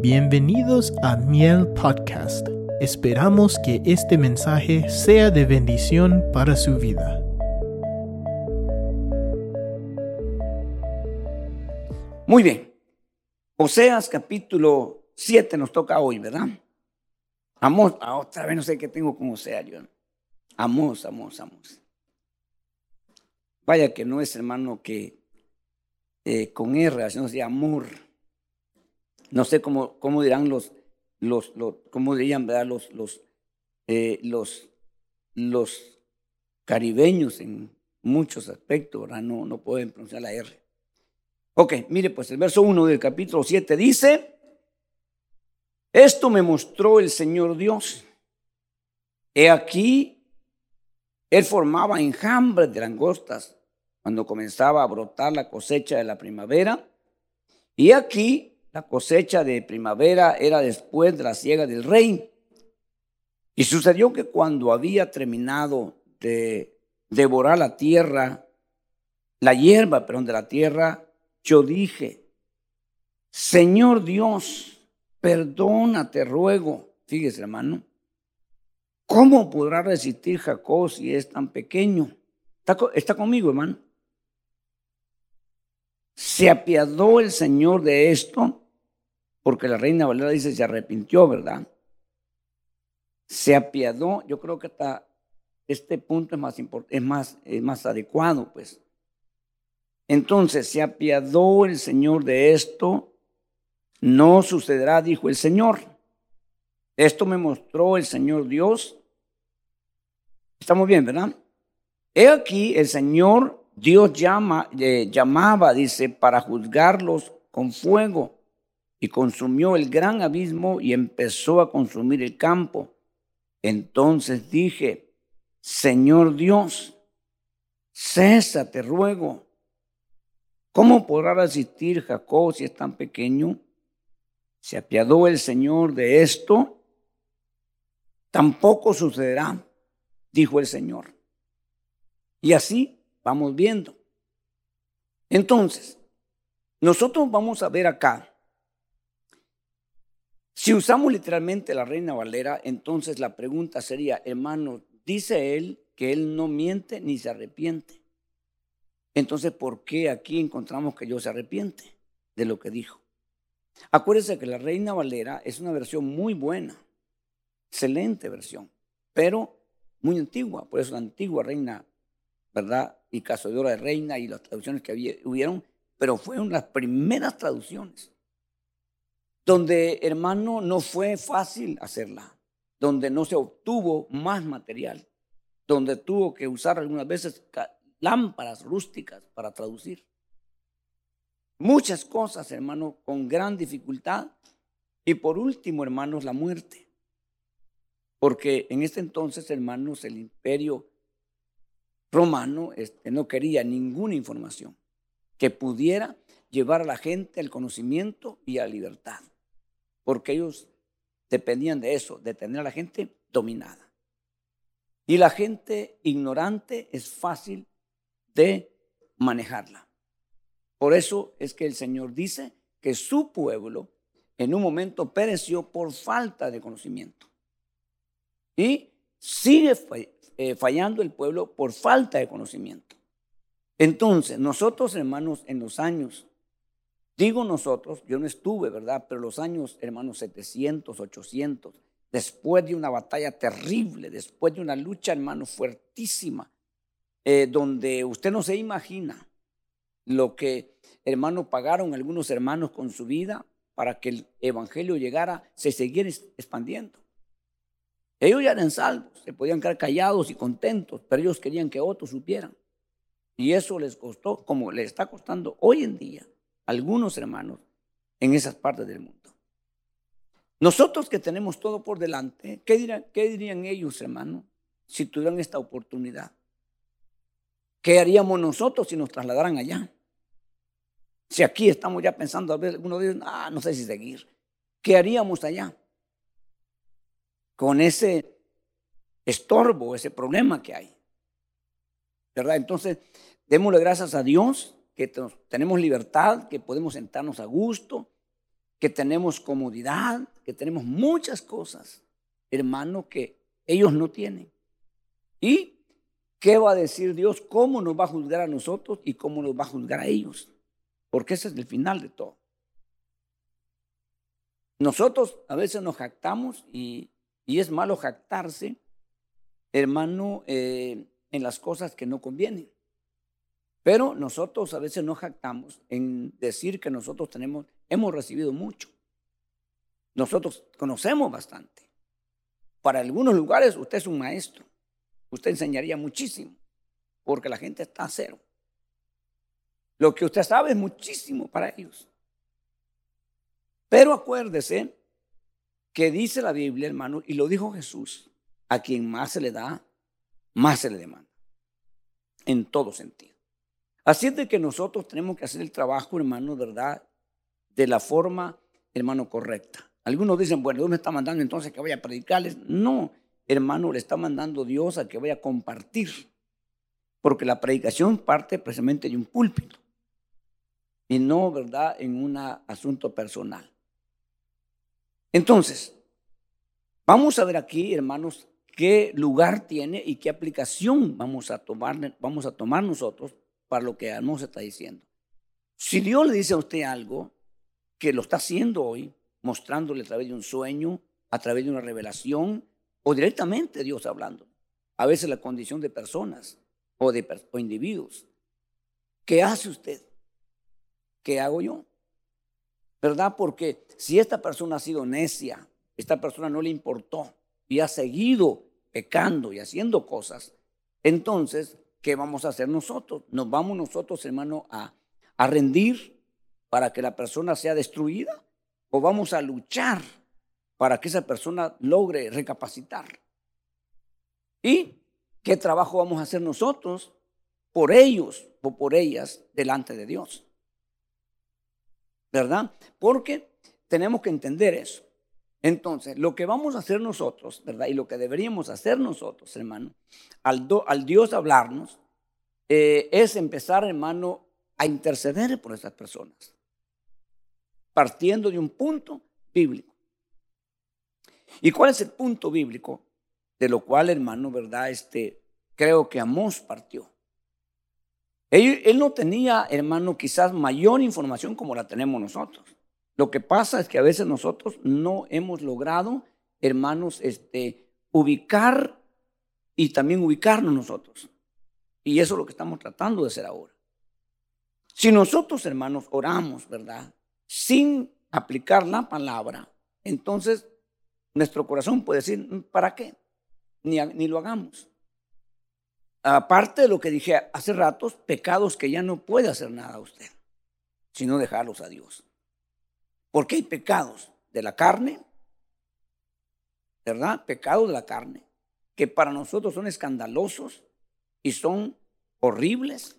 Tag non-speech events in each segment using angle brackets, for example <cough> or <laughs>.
Bienvenidos a Miel Podcast. Esperamos que este mensaje sea de bendición para su vida. Muy bien. Oseas capítulo 7 nos toca hoy, ¿verdad? Amos, ah, otra vez no sé qué tengo con Oseas yo. Amos, amos, amos. Vaya que no es hermano que eh, con R, sino de amor no sé cómo, cómo dirán los, los, cómo dirían, ¿verdad? Los, los, eh, los, los caribeños en muchos aspectos, ¿verdad? No, no pueden pronunciar la R. Ok, mire, pues el verso 1 del capítulo 7 dice, esto me mostró el Señor Dios. He aquí, él formaba enjambres de langostas cuando comenzaba a brotar la cosecha de la primavera. Y aquí la cosecha de primavera era después de la siega del rey. Y sucedió que cuando había terminado de devorar la tierra, la hierba, perdón, de la tierra, yo dije, Señor Dios, perdónate, ruego. Fíjese, hermano, ¿cómo podrá resistir Jacob si es tan pequeño? ¿Está, está conmigo, hermano? Se apiadó el Señor de esto, porque la reina Valera dice se arrepintió, ¿verdad? Se apiadó, yo creo que hasta este punto es más, es más, es más adecuado, pues. Entonces, se apiadó el Señor de esto, no sucederá, dijo el Señor. Esto me mostró el Señor Dios. Estamos bien, ¿verdad? He aquí, el Señor Dios llama, eh, llamaba, dice, para juzgarlos con fuego y consumió el gran abismo y empezó a consumir el campo. Entonces dije, Señor Dios, cesa, te ruego. ¿Cómo podrá resistir Jacob si es tan pequeño? ¿Se apiadó el Señor de esto? Tampoco sucederá, dijo el Señor. Y así Vamos viendo. Entonces, nosotros vamos a ver acá, si usamos literalmente la Reina Valera, entonces la pregunta sería, hermano, dice él que él no miente ni se arrepiente. Entonces, ¿por qué aquí encontramos que yo se arrepiente de lo que dijo? Acuérdense que la Reina Valera es una versión muy buena, excelente versión, pero muy antigua, por eso la antigua Reina ¿verdad? Y Hora de Reina y las traducciones que había, hubieron, pero fueron las primeras traducciones, donde, hermano, no fue fácil hacerla, donde no se obtuvo más material, donde tuvo que usar algunas veces lámparas rústicas para traducir. Muchas cosas, hermano, con gran dificultad. Y por último, hermanos, la muerte. Porque en este entonces, hermanos, el imperio romano este, no quería ninguna información que pudiera llevar a la gente al conocimiento y a la libertad, porque ellos dependían de eso, de tener a la gente dominada. Y la gente ignorante es fácil de manejarla. Por eso es que el Señor dice que su pueblo en un momento pereció por falta de conocimiento. Y sigue eh, fallando el pueblo por falta de conocimiento. Entonces, nosotros hermanos en los años, digo nosotros, yo no estuve, ¿verdad? Pero los años, hermanos, 700, 800, después de una batalla terrible, después de una lucha, hermano, fuertísima, eh, donde usted no se imagina lo que, hermano, pagaron algunos hermanos con su vida para que el evangelio llegara, se siguiera expandiendo. Ellos ya eran salvos, se podían quedar callados y contentos, pero ellos querían que otros supieran. Y eso les costó, como le está costando hoy en día a algunos hermanos en esas partes del mundo. Nosotros que tenemos todo por delante, ¿qué dirían, ellos, hermano, si tuvieran esta oportunidad? ¿Qué haríamos nosotros si nos trasladaran allá? Si aquí estamos ya pensando, a ver, algunos ellos, ah, no sé si seguir. ¿Qué haríamos allá? Con ese estorbo, ese problema que hay. ¿Verdad? Entonces, démosle gracias a Dios que tenemos libertad, que podemos sentarnos a gusto, que tenemos comodidad, que tenemos muchas cosas, hermano, que ellos no tienen. ¿Y qué va a decir Dios? ¿Cómo nos va a juzgar a nosotros y cómo nos va a juzgar a ellos? Porque ese es el final de todo. Nosotros a veces nos jactamos y, es malo jactarse, hermano, eh, en las cosas que no convienen. Pero nosotros a veces nos jactamos en decir que nosotros tenemos, hemos recibido mucho. Nosotros conocemos bastante. Para algunos lugares usted es un maestro. Usted enseñaría muchísimo, porque la gente está a cero. Lo que usted sabe es muchísimo para ellos. Pero acuérdese que dice la Biblia, hermano, y lo dijo Jesús, a quien más se le da, más se le demanda. En todo sentido. Así es de que nosotros tenemos que hacer el trabajo, hermano, ¿verdad? De la forma, hermano, correcta. Algunos dicen, bueno, Dios me está mandando entonces que vaya a predicarles. No, hermano, le está mandando Dios a que vaya a compartir. Porque la predicación parte precisamente de un púlpito. Y no, ¿verdad?, en un asunto personal. Entonces, vamos a ver aquí, hermanos, qué lugar tiene y qué aplicación vamos a tomar, vamos a tomar nosotros para lo que nos está diciendo. Si Dios le dice a usted algo que lo está haciendo hoy, mostrándole a través de un sueño, a través de una revelación, o directamente Dios hablando, a veces la condición de personas o de o individuos, ¿qué hace usted? ¿Qué hago yo? ¿Verdad? Porque si esta persona ha sido necia, esta persona no le importó y ha seguido pecando y haciendo cosas, entonces, ¿qué vamos a hacer nosotros? Nos vamos nosotros, hermano, a, a rendir para que la persona sea destruida o vamos a luchar para que esa persona logre recapacitar. ¿Y qué trabajo vamos a hacer nosotros por ellos o por ellas delante de Dios? ¿Verdad? Porque tenemos que entender eso. Entonces, lo que vamos a hacer nosotros, ¿verdad? Y lo que deberíamos hacer nosotros, hermano, al, al Dios hablarnos, eh, es empezar, hermano, a interceder por esas personas, partiendo de un punto bíblico. ¿Y cuál es el punto bíblico? De lo cual, hermano, ¿verdad? Este, creo que Amós partió. Él, no tenía, hermano, quizás mayor información como la tenemos nosotros. Lo que pasa es que a veces nosotros no hemos logrado, hermanos, este, ubicar y también ubicarnos nosotros. Y eso es lo que estamos tratando de hacer ahora. Si nosotros, hermanos, oramos, ¿verdad? Sin aplicar la palabra, entonces nuestro corazón puede decir, ¿para qué? Ni, ni lo hagamos aparte de lo que dije hace ratos, pecados que ya no puede hacer nada usted, sino dejarlos a Dios. Porque hay pecados de la carne, ¿verdad? Pecados de la carne, que para nosotros son escandalosos y son horribles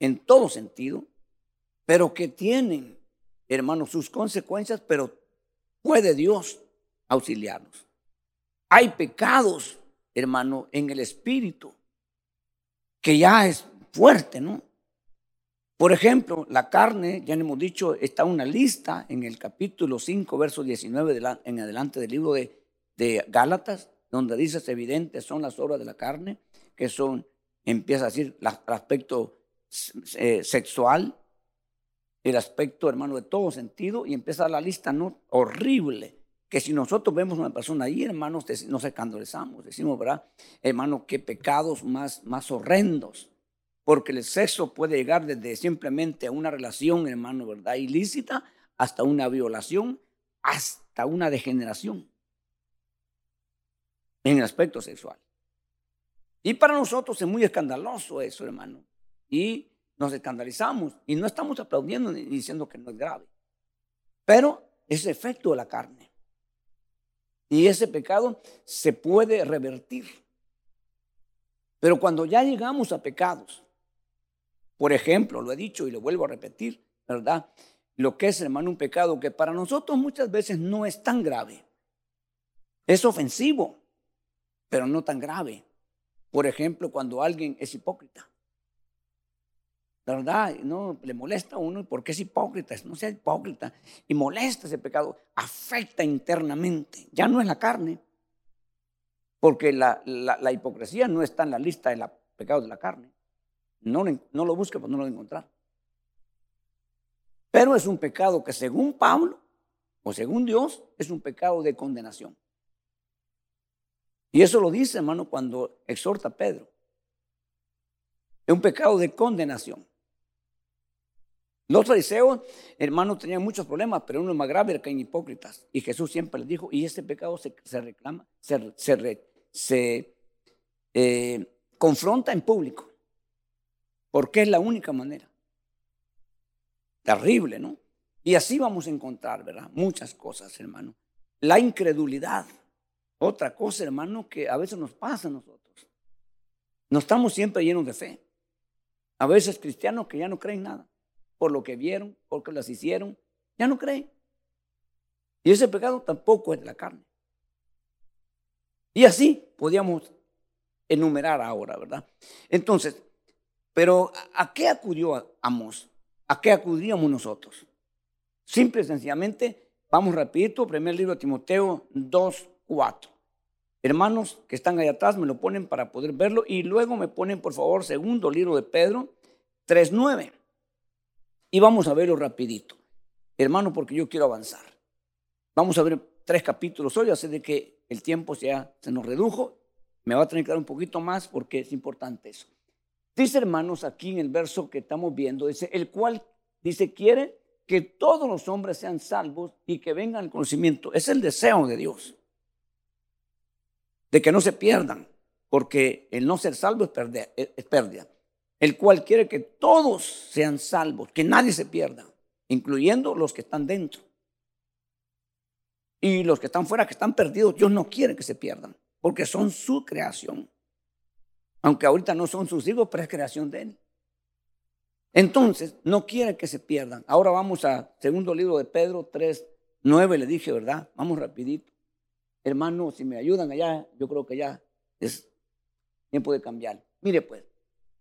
en todo sentido, pero que tienen, hermanos, sus consecuencias, pero puede Dios auxiliarnos. Hay pecados, hermano, en el espíritu que ya es fuerte, ¿no? Por ejemplo, la carne, ya hemos dicho, está una lista en el capítulo 5, verso 19 en adelante del libro de, Gálatas, donde dice, es evidente, son las obras de la carne, que son, empieza a decir, el aspecto eh, sexual, el aspecto, hermano, de todo sentido, y empieza la lista ¿no? horrible que si nosotros vemos una persona ahí, hermanos, nos escandalizamos. Decimos, ¿verdad? Hermano, qué pecados más, más horrendos. Porque el sexo puede llegar desde simplemente a una relación, hermano, ¿verdad? Ilícita, hasta una violación, hasta una degeneración en el aspecto sexual. Y para nosotros es muy escandaloso eso, hermano. Y nos escandalizamos y no estamos aplaudiendo ni diciendo que no es grave. Pero es efecto de la carne. Y ese pecado se puede revertir. Pero cuando ya llegamos a pecados, por ejemplo, lo he dicho y lo vuelvo a repetir, ¿verdad? Lo que es, hermano, un pecado que para nosotros muchas veces no es tan grave. Es ofensivo, pero no tan grave. Por ejemplo, cuando alguien es hipócrita. ¿Verdad? No le molesta a uno porque es hipócrita, no sea hipócrita. Y molesta ese pecado, afecta internamente. Ya no es la carne, porque la, hipocresía no está en la lista de pecados de la carne. No, no lo busque, pues no lo va a encontrar. Pero es un pecado que según Pablo o según Dios es un pecado de condenación. Y eso lo dice, hermano, cuando exhorta a Pedro. Es un pecado de condenación. Los fariseos, hermanos, tenían muchos problemas, pero uno más grave era que eran hipócritas. Y Jesús siempre les dijo, y ese pecado se, reclama, se, eh, confronta en público, porque es la única manera. Terrible, ¿no? Y así vamos a encontrar, ¿verdad? Muchas cosas, hermano. La incredulidad. Otra cosa, hermano, que a veces nos pasa a nosotros. No estamos siempre llenos de fe. A veces cristianos que ya no creen nada. Por lo que vieron, porque las hicieron, ya no creen. Y ese pecado tampoco es de la carne. Y así podíamos enumerar ahora, ¿verdad? Entonces, pero ¿a qué acudió Amos? ¿A qué acudíamos nosotros? Simple y sencillamente, vamos rapidito, primer libro de Timoteo 2, 4. Hermanos que están allá atrás me lo ponen para poder verlo y luego me ponen por favor segundo libro de Pedro 3, 9. Y vamos a verlo rapidito. Hermano, porque yo quiero avanzar. Vamos a ver tres capítulos hoy, así de que el tiempo ya se nos redujo. Me va a tener que dar un poquito más porque es importante eso. Dice, hermanos, aquí en el verso que estamos viendo, dice, el cual, dice, quiere que todos los hombres sean salvos y que vengan al conocimiento. Es el deseo de Dios. De que no se pierdan, porque el no ser salvo es, es pérdida. El cual quiere que todos sean salvos, que nadie se pierda, incluyendo los que están dentro. Y los que están fuera, que están perdidos, Dios no quiere que se pierdan, porque son su creación. Aunque ahorita no son sus hijos, pero es creación de Él. Entonces, no quiere que se pierdan. Ahora vamos a segundo libro de Pedro 3, 9, le dije, ¿verdad? Vamos rapidito. Hermano, si me ayudan allá, yo creo que ya es tiempo de cambiar. Mire pues,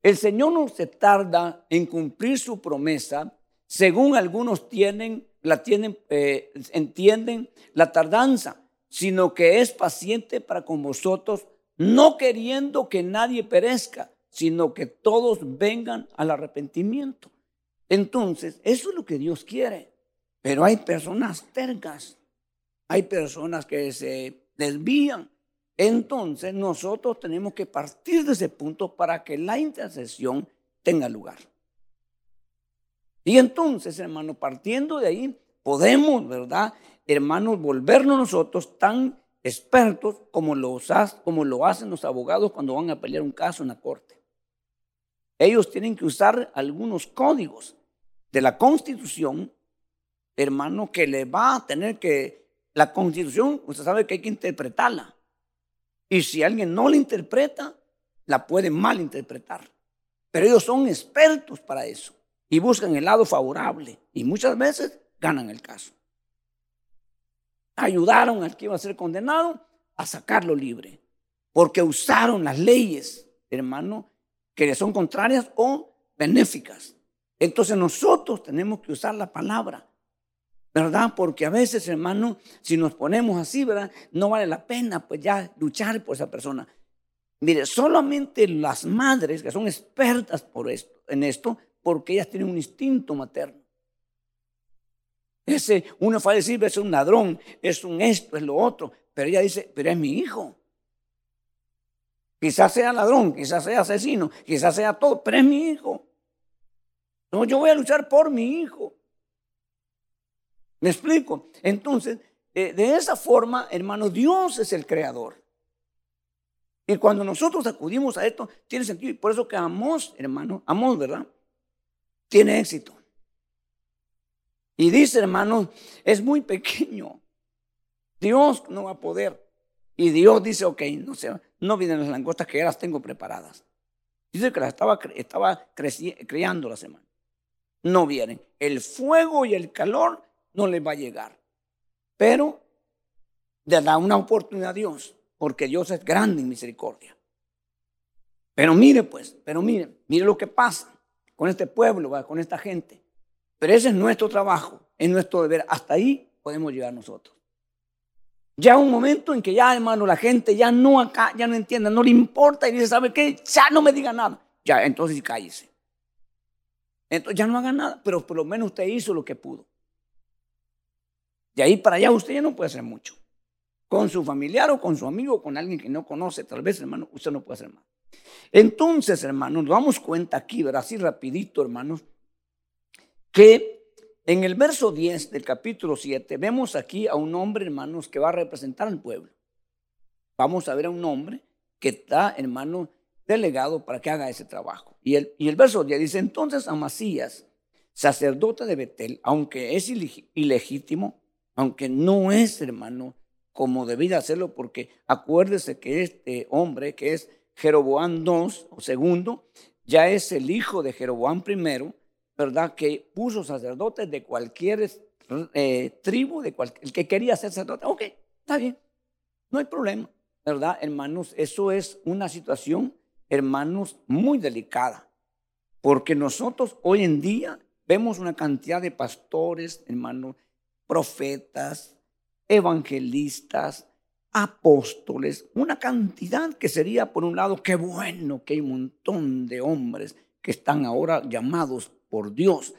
el Señor no se tarda en cumplir su promesa, según algunos tienen, la tienen, eh, entienden la tardanza, sino que es paciente para con vosotros, no queriendo que nadie perezca, sino que todos vengan al arrepentimiento. Entonces, eso es lo que Dios quiere. Pero hay personas tercas, hay personas que se desvían. Entonces, nosotros tenemos que partir de ese punto para que la intercesión tenga lugar. Y entonces, hermano, partiendo de ahí, podemos, ¿verdad, hermanos, volvernos nosotros tan expertos como como lo hacen los abogados cuando van a pelear un caso en la corte. Ellos tienen que usar algunos códigos de la constitución, hermano, que le va a tener que, la constitución, usted sabe que hay que interpretarla. Y si alguien no la interpreta, la puede malinterpretar. Pero ellos son expertos para eso y buscan el lado favorable y muchas veces ganan el caso. Ayudaron al que iba a ser condenado a sacarlo libre, porque usaron las leyes, hermano, que son contrarias o benéficas. Entonces nosotros tenemos que usar la palabra, ¿verdad? Porque a veces, hermano, si nos ponemos así, ¿verdad? No vale la pena pues ya luchar por esa persona. Mire, solamente las madres que son expertas por esto, en esto, porque ellas tienen un instinto materno. Ese, uno va a decir, es un ladrón, es un esto, es lo otro, pero ella dice, pero es mi hijo. Quizás sea ladrón, quizás sea asesino, quizás sea todo, pero es mi hijo. No, yo voy a luchar por mi hijo. ¿Me explico? Entonces, de esa forma, hermano, Dios es el creador. Y cuando nosotros acudimos a esto, tiene sentido. Y por eso que Amós, hermano, Amós, ¿verdad? Tiene éxito. Y dice, hermano, es muy pequeño. Dios no va a poder. Y Dios dice, ok, no sé, no vienen las langostas que ya las tengo preparadas. Dice que las estaba, estaba la semana. No vienen. El fuego y el calor no les va a llegar. Pero le da una oportunidad a Dios, porque Dios es grande en misericordia. Pero mire pues, pero mire, mire lo que pasa. con este pueblo, con esta gente. Pero ese es nuestro trabajo, es nuestro deber. Hasta ahí podemos llegar nosotros. Ya un momento en que ya, hermano, la gente ya no acá, ya no entiende, no le importa y dice, ¿sabe qué? Ya no me diga nada. Ya, entonces cállese. Entonces ya no haga nada, pero por lo menos usted hizo lo que pudo. De ahí para allá usted ya no puede hacer mucho. Con su familiar o con su amigo con alguien que no conoce, tal vez, hermano, usted no puede hacer más. Entonces, hermanos, nos damos cuenta aquí, ¿verdad? Así rapidito, hermanos, que en el verso 10 del capítulo 7 vemos aquí a un hombre, hermanos, que va a representar al pueblo. Vamos a ver a un hombre que está, hermano, delegado para que haga ese trabajo. Y el, y el verso 10 dice, entonces Amasías, sacerdote de Betel, aunque es ilegítimo, aunque no es, hermano, como debía hacerlo, porque acuérdese que este hombre, que es Jeroboam II o segundo, ya es el hijo de Jeroboam I, ¿verdad? Que puso sacerdotes de cualquier eh, tribu, de cualquier, el que quería ser sacerdote. Ok, está bien, no hay problema, ¿verdad, hermanos? Eso es una situación, hermanos, muy delicada, porque nosotros hoy en día vemos una cantidad de pastores, hermanos, profetas, evangelistas, apóstoles, una cantidad que sería, por un lado, qué bueno que hay un montón de hombres que están ahora llamados por Dios.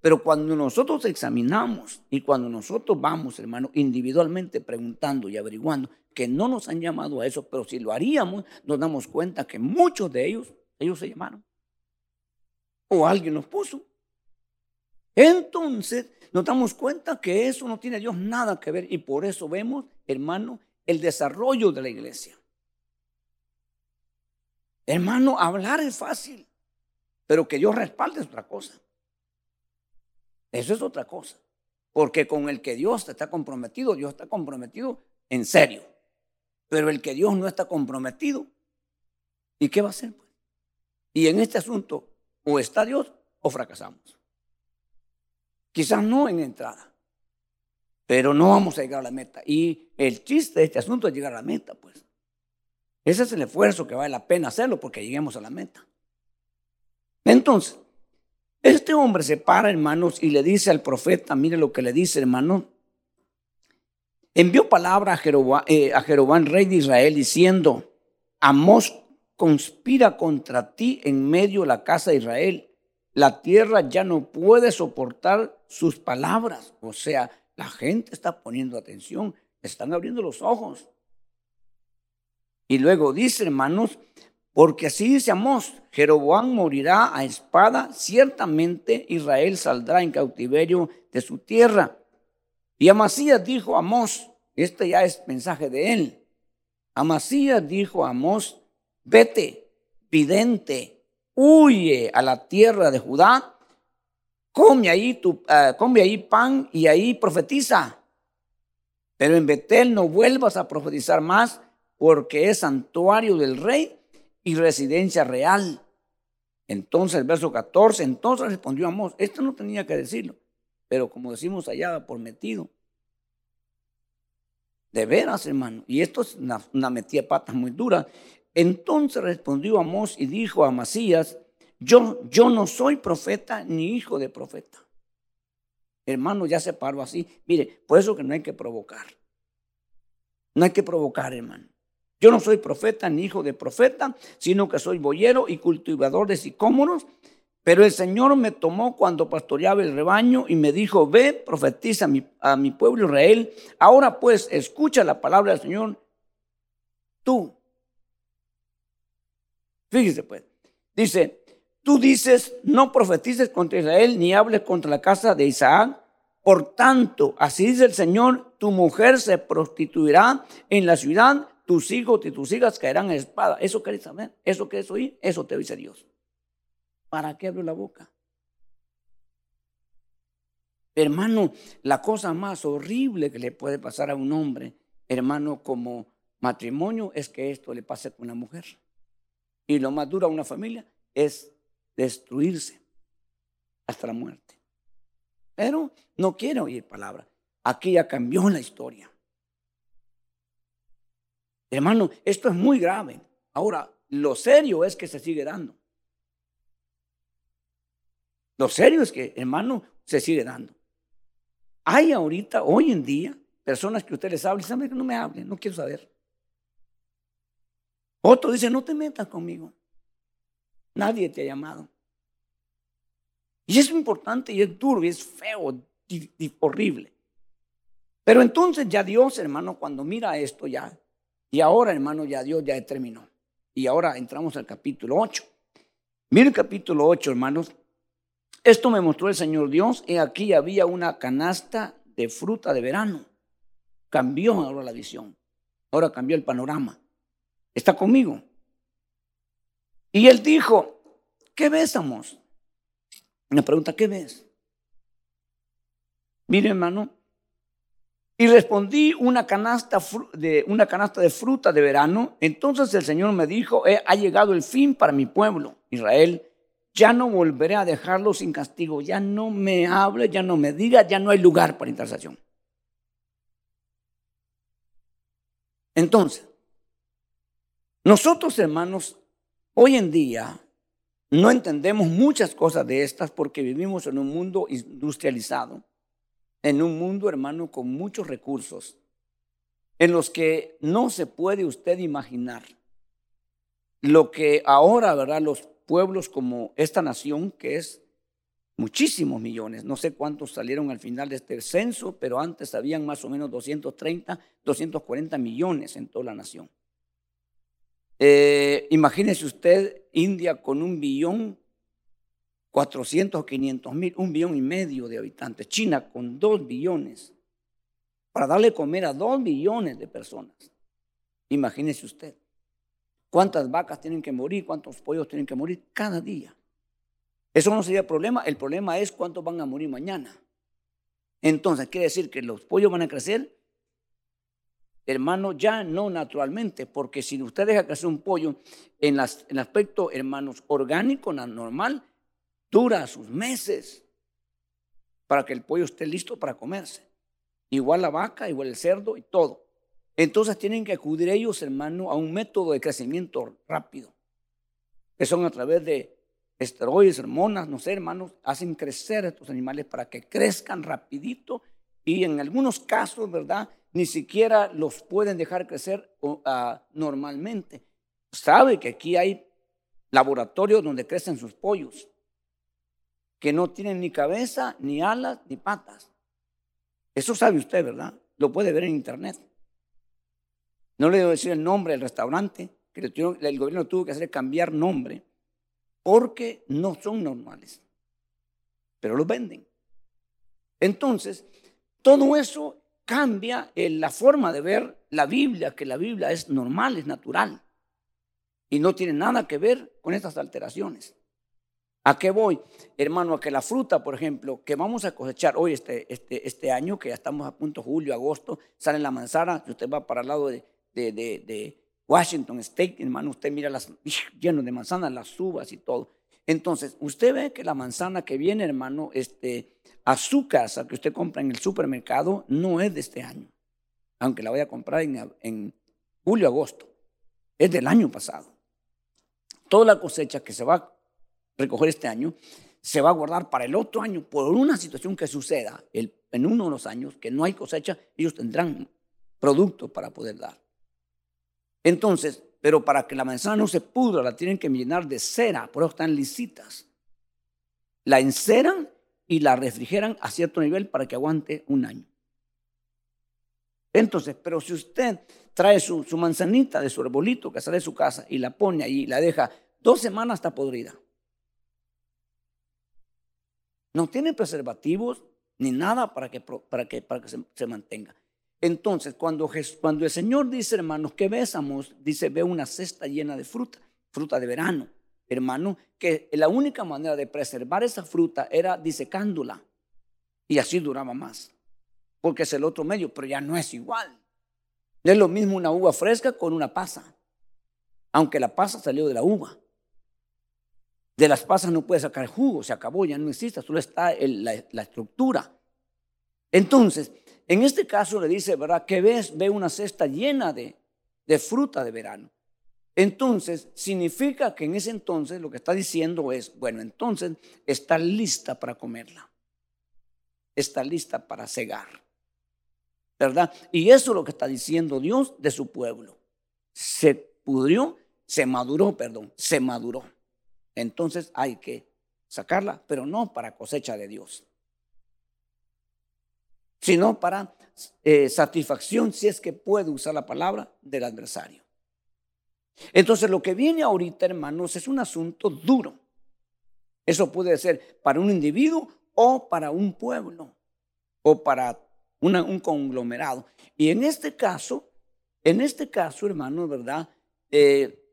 Pero cuando nosotros examinamos y cuando nosotros vamos, hermano, individualmente preguntando y averiguando, que no nos han llamado a eso, pero si lo haríamos, nos damos cuenta que muchos de ellos, ellos se llamaron. O alguien los puso. Entonces, nos damos cuenta que eso no tiene Dios nada que ver y por eso vemos, hermano, el desarrollo de la iglesia. Hermano, hablar es fácil, pero que Dios respalde es otra cosa. Eso es otra cosa. Porque con el que Dios está comprometido, Dios está comprometido en serio. Pero el que Dios no está comprometido, ¿y qué va a hacer? Pues? Y en este asunto, o está Dios o fracasamos. Quizás no en entrada, pero no vamos a llegar a la meta. Y el chiste de este asunto es llegar a la meta, pues. Ese es el esfuerzo que vale la pena hacerlo porque lleguemos a la meta. Entonces, este hombre se para, hermanos, y le dice al profeta, mire lo que le dice, hermano. Envió palabra a Jeroboam, eh, rey de Israel, diciendo, Amos conspira contra ti en medio de la casa de Israel la tierra ya no puede soportar sus palabras. O sea, la gente está poniendo atención, están abriendo los ojos. Y luego dice, hermanos, porque así dice Amós, Jeroboam morirá a espada, ciertamente Israel saldrá en cautiverio de su tierra. Y Amasías dijo a Amós, este ya es mensaje de él, Amasías dijo a Amós, vete, vidente, huye a la tierra de Judá, come ahí, tu, ah, come ahí pan y ahí profetiza. Pero en Betel no vuelvas a profetizar más porque es santuario del rey y residencia real. Entonces, el verso 14, entonces respondió Amós, esto no tenía que decirlo, pero como decimos allá por metido. De veras, hermano, y esto es una, una metida patas muy dura. Entonces respondió Amós y dijo a Masías, yo, yo no soy profeta ni hijo de profeta. Hermano, ya se paró así. Mire, por eso que no hay que provocar. No hay que provocar, hermano. Yo no soy profeta ni hijo de profeta, sino que soy boyero y cultivador de sicómoros. Pero el Señor me tomó cuando pastoreaba el rebaño y me dijo, ve, profetiza a mi, a mi pueblo Israel. Ahora pues, escucha la palabra del Señor. Tú, Fíjese pues. Dice, tú dices, no profetices contra Israel ni hables contra la casa de Isaac. Por tanto, así dice el Señor, tu mujer se prostituirá en la ciudad, tus hijos y tus hijas caerán en espada. ¿Eso querés saber? ¿Eso querés oír? Eso te dice Dios. ¿Para qué abro la boca? Hermano, la cosa más horrible que le puede pasar a un hombre, hermano, como matrimonio, es que esto le pase con una mujer. Y lo más duro a una familia es destruirse hasta la muerte. Pero no quiero oír palabra. Aquí ya cambió la historia. Hermano, esto es muy grave. Ahora, lo serio es que se sigue dando. Lo serio es que, hermano, se sigue dando. Hay ahorita, hoy en día, personas que usted les y sabe que no me hablen, no quiero saber. Otro dice, no te metas conmigo. Nadie te ha llamado. Y es importante y es duro y es feo y, horrible. Pero entonces ya Dios, hermano, cuando mira esto ya, y ahora, hermano, ya Dios ya terminó. Y ahora entramos al capítulo 8. Mire el capítulo 8, hermanos. Esto me mostró el Señor Dios. Y aquí había una canasta de fruta de verano. Cambió ahora la visión. Ahora cambió el panorama. Está conmigo. Y él dijo, ¿qué ves, amos? Una pregunta, ¿qué ves? Mire, hermano. Y respondí una canasta de, una canasta de fruta de verano. Entonces el Señor me dijo, ha llegado el fin para mi pueblo, Israel. Ya no volveré a dejarlo sin castigo. Ya no me hable, ya no me diga, ya no hay lugar para intercesión. Entonces, nosotros hermanos, hoy en día no entendemos muchas cosas de estas porque vivimos en un mundo industrializado, en un mundo, hermano, con muchos recursos, en los que no se puede usted imaginar lo que ahora, ¿verdad? Los pueblos como esta nación, que es muchísimos millones, no sé cuántos salieron al final de este censo, pero antes habían más o menos 230, 240 millones en toda la nación. Eh, imagínese usted India con un billón 400 o 500 mil, un billón y medio de habitantes. China con dos billones. Para darle comer a dos billones de personas. Imagínese usted. ¿Cuántas vacas tienen que morir? ¿Cuántos pollos tienen que morir cada día? Eso no sería problema. El problema es cuántos van a morir mañana. Entonces, quiere decir que los pollos van a crecer hermano, ya no naturalmente, porque si usted deja crecer un pollo en, el aspecto, hermanos, orgánico, normal, dura sus meses para que el pollo esté listo para comerse. Igual la vaca, igual el cerdo y todo. Entonces tienen que acudir ellos, hermano, a un método de crecimiento rápido, que son a través de esteroides, hormonas, no sé, hermanos, hacen crecer a estos animales para que crezcan rapidito y en algunos casos, ¿verdad? Ni siquiera los pueden dejar crecer ah, normalmente. Sabe que aquí hay laboratorios donde crecen sus pollos, que no tienen ni cabeza, ni alas, ni patas. Eso sabe usted, ¿verdad? Lo puede ver en internet. No le debo decir el nombre del restaurante, que el gobierno tuvo que hacer cambiar nombre, porque no son normales, pero los venden. Entonces, todo eso cambia la forma de ver la Biblia, que la Biblia es normal, es natural. Y no tiene nada que ver con estas alteraciones. ¿A qué voy? Hermano, a que la fruta, por ejemplo, que vamos a cosechar hoy, este, este, este año, que ya estamos a punto, julio, agosto, sale la manzana, si usted va para el lado de, de, de, Washington State, hermano, usted mira las lleno de manzanas, las uvas y todo. Entonces, usted ve que la manzana que viene, hermano, este, a su casa que usted compra en el supermercado no es de este año, aunque la vaya a comprar en, en julio, agosto, es del año pasado. Toda la cosecha que se va a recoger este año se va a guardar para el otro año por una situación que suceda en uno de los años que no hay cosecha, ellos tendrán producto para poder dar. Entonces, pero para que la manzana no se pudra, la tienen que llenar de cera, por eso están lisitas. La enceran y la refrigeran a cierto nivel para que aguante un año. Entonces, pero si usted trae su, manzanita de su arbolito que sale de su casa y la pone ahí y la deja dos semanas está podrida. No tiene preservativos ni nada para que, para que, para que se, mantenga. Entonces, cuando, el Señor dice, hermanos, que besamos, dice, ve una cesta llena de fruta, fruta de verano hermano, que la única manera de preservar esa fruta era disecándola. Y así duraba más. Porque es el otro medio, pero ya no es igual. No es lo mismo una uva fresca con una pasa. Aunque la pasa salió de la uva. De las pasas no puede sacar jugo, se acabó, ya no existe, solo está la, estructura. Entonces, en este caso le dice, ¿verdad? Que ves? Ve una cesta llena de, de fruta de verano. Entonces, significa que en ese entonces lo que está diciendo es, bueno, entonces está lista para comerla. Está lista para cegar. ¿Verdad? Y eso es lo que está diciendo Dios de su pueblo. Se pudrió, se maduró, perdón, se maduró. Entonces hay que sacarla, pero no para cosecha de Dios, sino para eh, satisfacción, si es que puede usar la palabra, del adversario. Entonces lo que viene ahorita, hermanos, es un asunto duro. Eso puede ser para un individuo o para un pueblo o para un conglomerado. Y en este caso, en este caso, hermano, ¿verdad? Eh,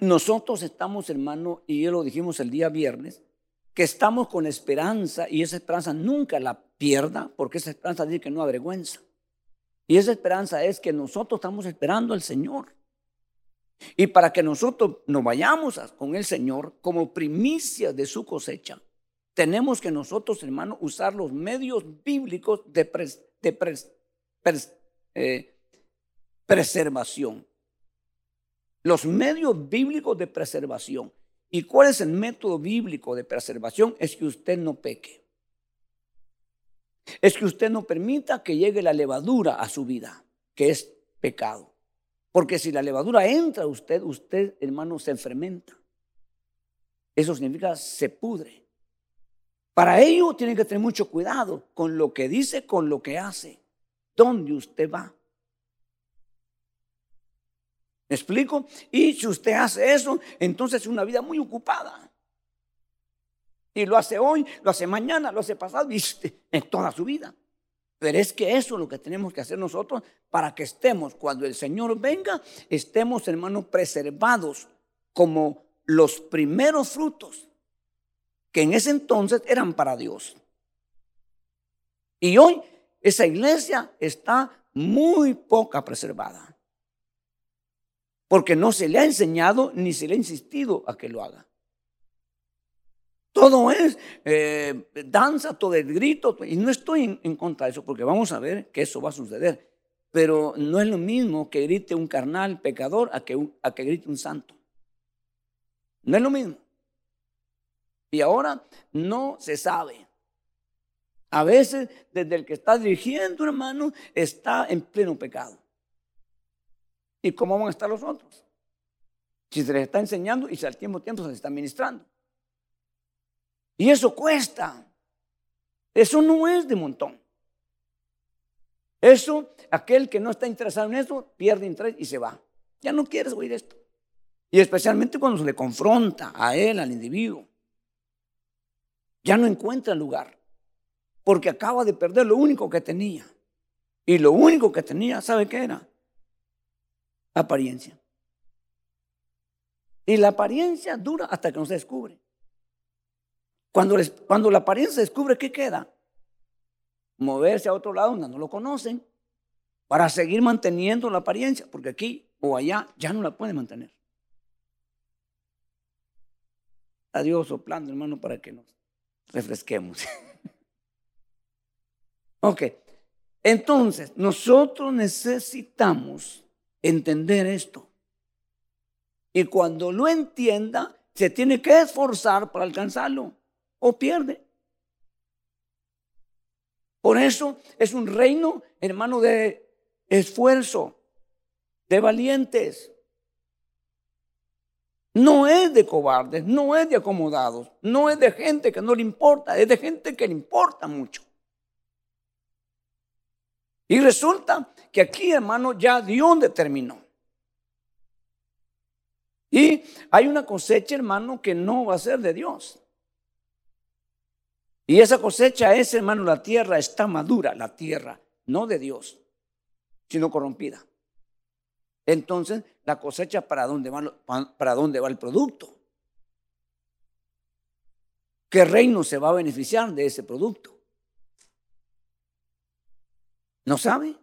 nosotros estamos, hermano, y ya lo dijimos el día viernes, que estamos con esperanza y esa esperanza nunca la pierda, porque esa esperanza dice que no avergüenza. Y esa esperanza es que nosotros estamos esperando al Señor. Y para que nosotros nos vayamos con el Señor como primicia de su cosecha, tenemos que nosotros, hermano, usar los medios bíblicos de, eh, preservación. Los medios bíblicos de preservación. ¿Y cuál es el método bíblico de preservación? Es que usted no peque. Es que usted no permita que llegue la levadura a su vida, que es pecado. Porque si la levadura entra a usted, usted, hermano, se fermenta. Eso significa se pudre. Para ello tiene que tener mucho cuidado con lo que dice, con lo que hace, dónde usted va. ¿Me explico? Y si usted hace eso, entonces es una vida muy ocupada. Y lo hace hoy, lo hace mañana, lo hace pasado, viste, en toda su vida. Pero es que eso es lo que tenemos que hacer nosotros para que estemos, cuando el Señor venga, estemos, hermanos, preservados como los primeros frutos que en ese entonces eran para Dios. Y hoy esa iglesia está muy poca preservada. Porque no se le ha enseñado ni se le ha insistido a que lo haga. Todo es eh, danza, todo es grito. Y no estoy en, contra de eso, porque vamos a ver que eso va a suceder. Pero no es lo mismo que grite un carnal pecador a que, a que grite un santo. No es lo mismo. Y ahora no se sabe. A veces, desde el que está dirigiendo, hermano, está en pleno pecado. ¿Y cómo van a estar los otros? Si se les está enseñando y si al tiempo tiempo se les está ministrando. Y eso cuesta. Eso no es de montón. Eso, aquel que no está interesado en eso, pierde interés y se va. Ya no quieres oír esto. Y especialmente cuando se le confronta a él, al individuo. Ya no encuentra lugar. Porque acaba de perder lo único que tenía. Y lo único que tenía, ¿sabe qué era? Apariencia. Y la apariencia dura hasta que no se descubre. Cuando, cuando la apariencia descubre, ¿qué queda? Moverse a otro lado donde no lo conocen para seguir manteniendo la apariencia, porque aquí o allá ya no la puede mantener. Adiós soplando, hermano, para que nos refresquemos. <laughs> ok, entonces nosotros necesitamos entender esto. Y cuando lo entienda, se tiene que esforzar para alcanzarlo o pierde. Por eso es un reino, hermano, de esfuerzo, de valientes. No es de cobardes, no es de acomodados, no es de gente que no le importa, es de gente que le importa mucho. Y resulta que aquí, hermano, ya Dios determinó. Y hay una cosecha, hermano, que no va a ser de Dios. Y esa cosecha es, hermano, la tierra está madura, la tierra, no de Dios, sino corrompida. Entonces, la cosecha, ¿para dónde va, para dónde va el producto? ¿Qué reino se va a beneficiar de ese producto? ¿No sabe?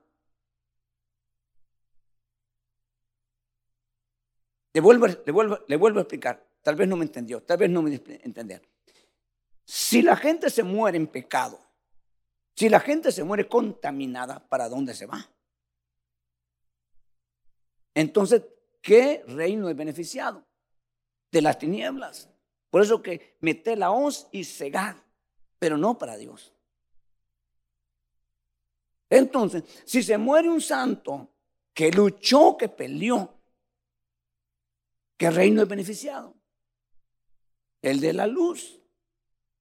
Le vuelvo, le, vuelvo, le vuelvo a explicar. Tal vez no me entendió, tal vez no me entender. Si la gente se muere en pecado, si la gente se muere contaminada, ¿para dónde se va? Entonces, ¿qué reino es beneficiado? De las tinieblas. Por eso que mete la hoz y cegar, pero no para Dios. Entonces, si se muere un santo que luchó, que peleó, ¿qué reino es beneficiado? El de la luz.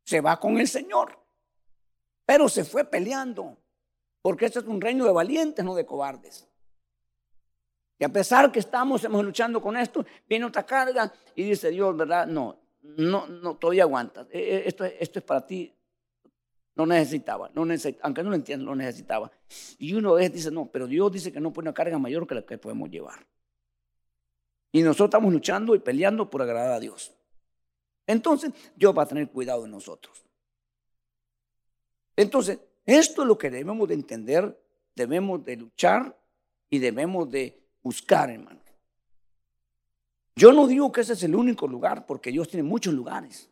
Se va con el Señor. Pero se fue peleando. Porque este es un reino de valientes, no de cobardes. Y a pesar que estamos luchando con esto, viene otra carga y dice Dios, ¿verdad? No, no, no, todavía aguanta. E, e, esto, esto es para ti. No necesitaba, no necesitaba, aunque no lo entiendo, lo necesitaba. Y uno a veces dice, no, pero Dios dice que no pone una carga mayor que la que podemos llevar. Y nosotros estamos luchando y peleando por agradar a Dios. Entonces, Dios va a tener cuidado de nosotros. Entonces, esto es lo que debemos de entender, debemos de luchar y debemos de buscar, hermano. Yo no digo que ese es el único lugar, porque Dios tiene muchos lugares.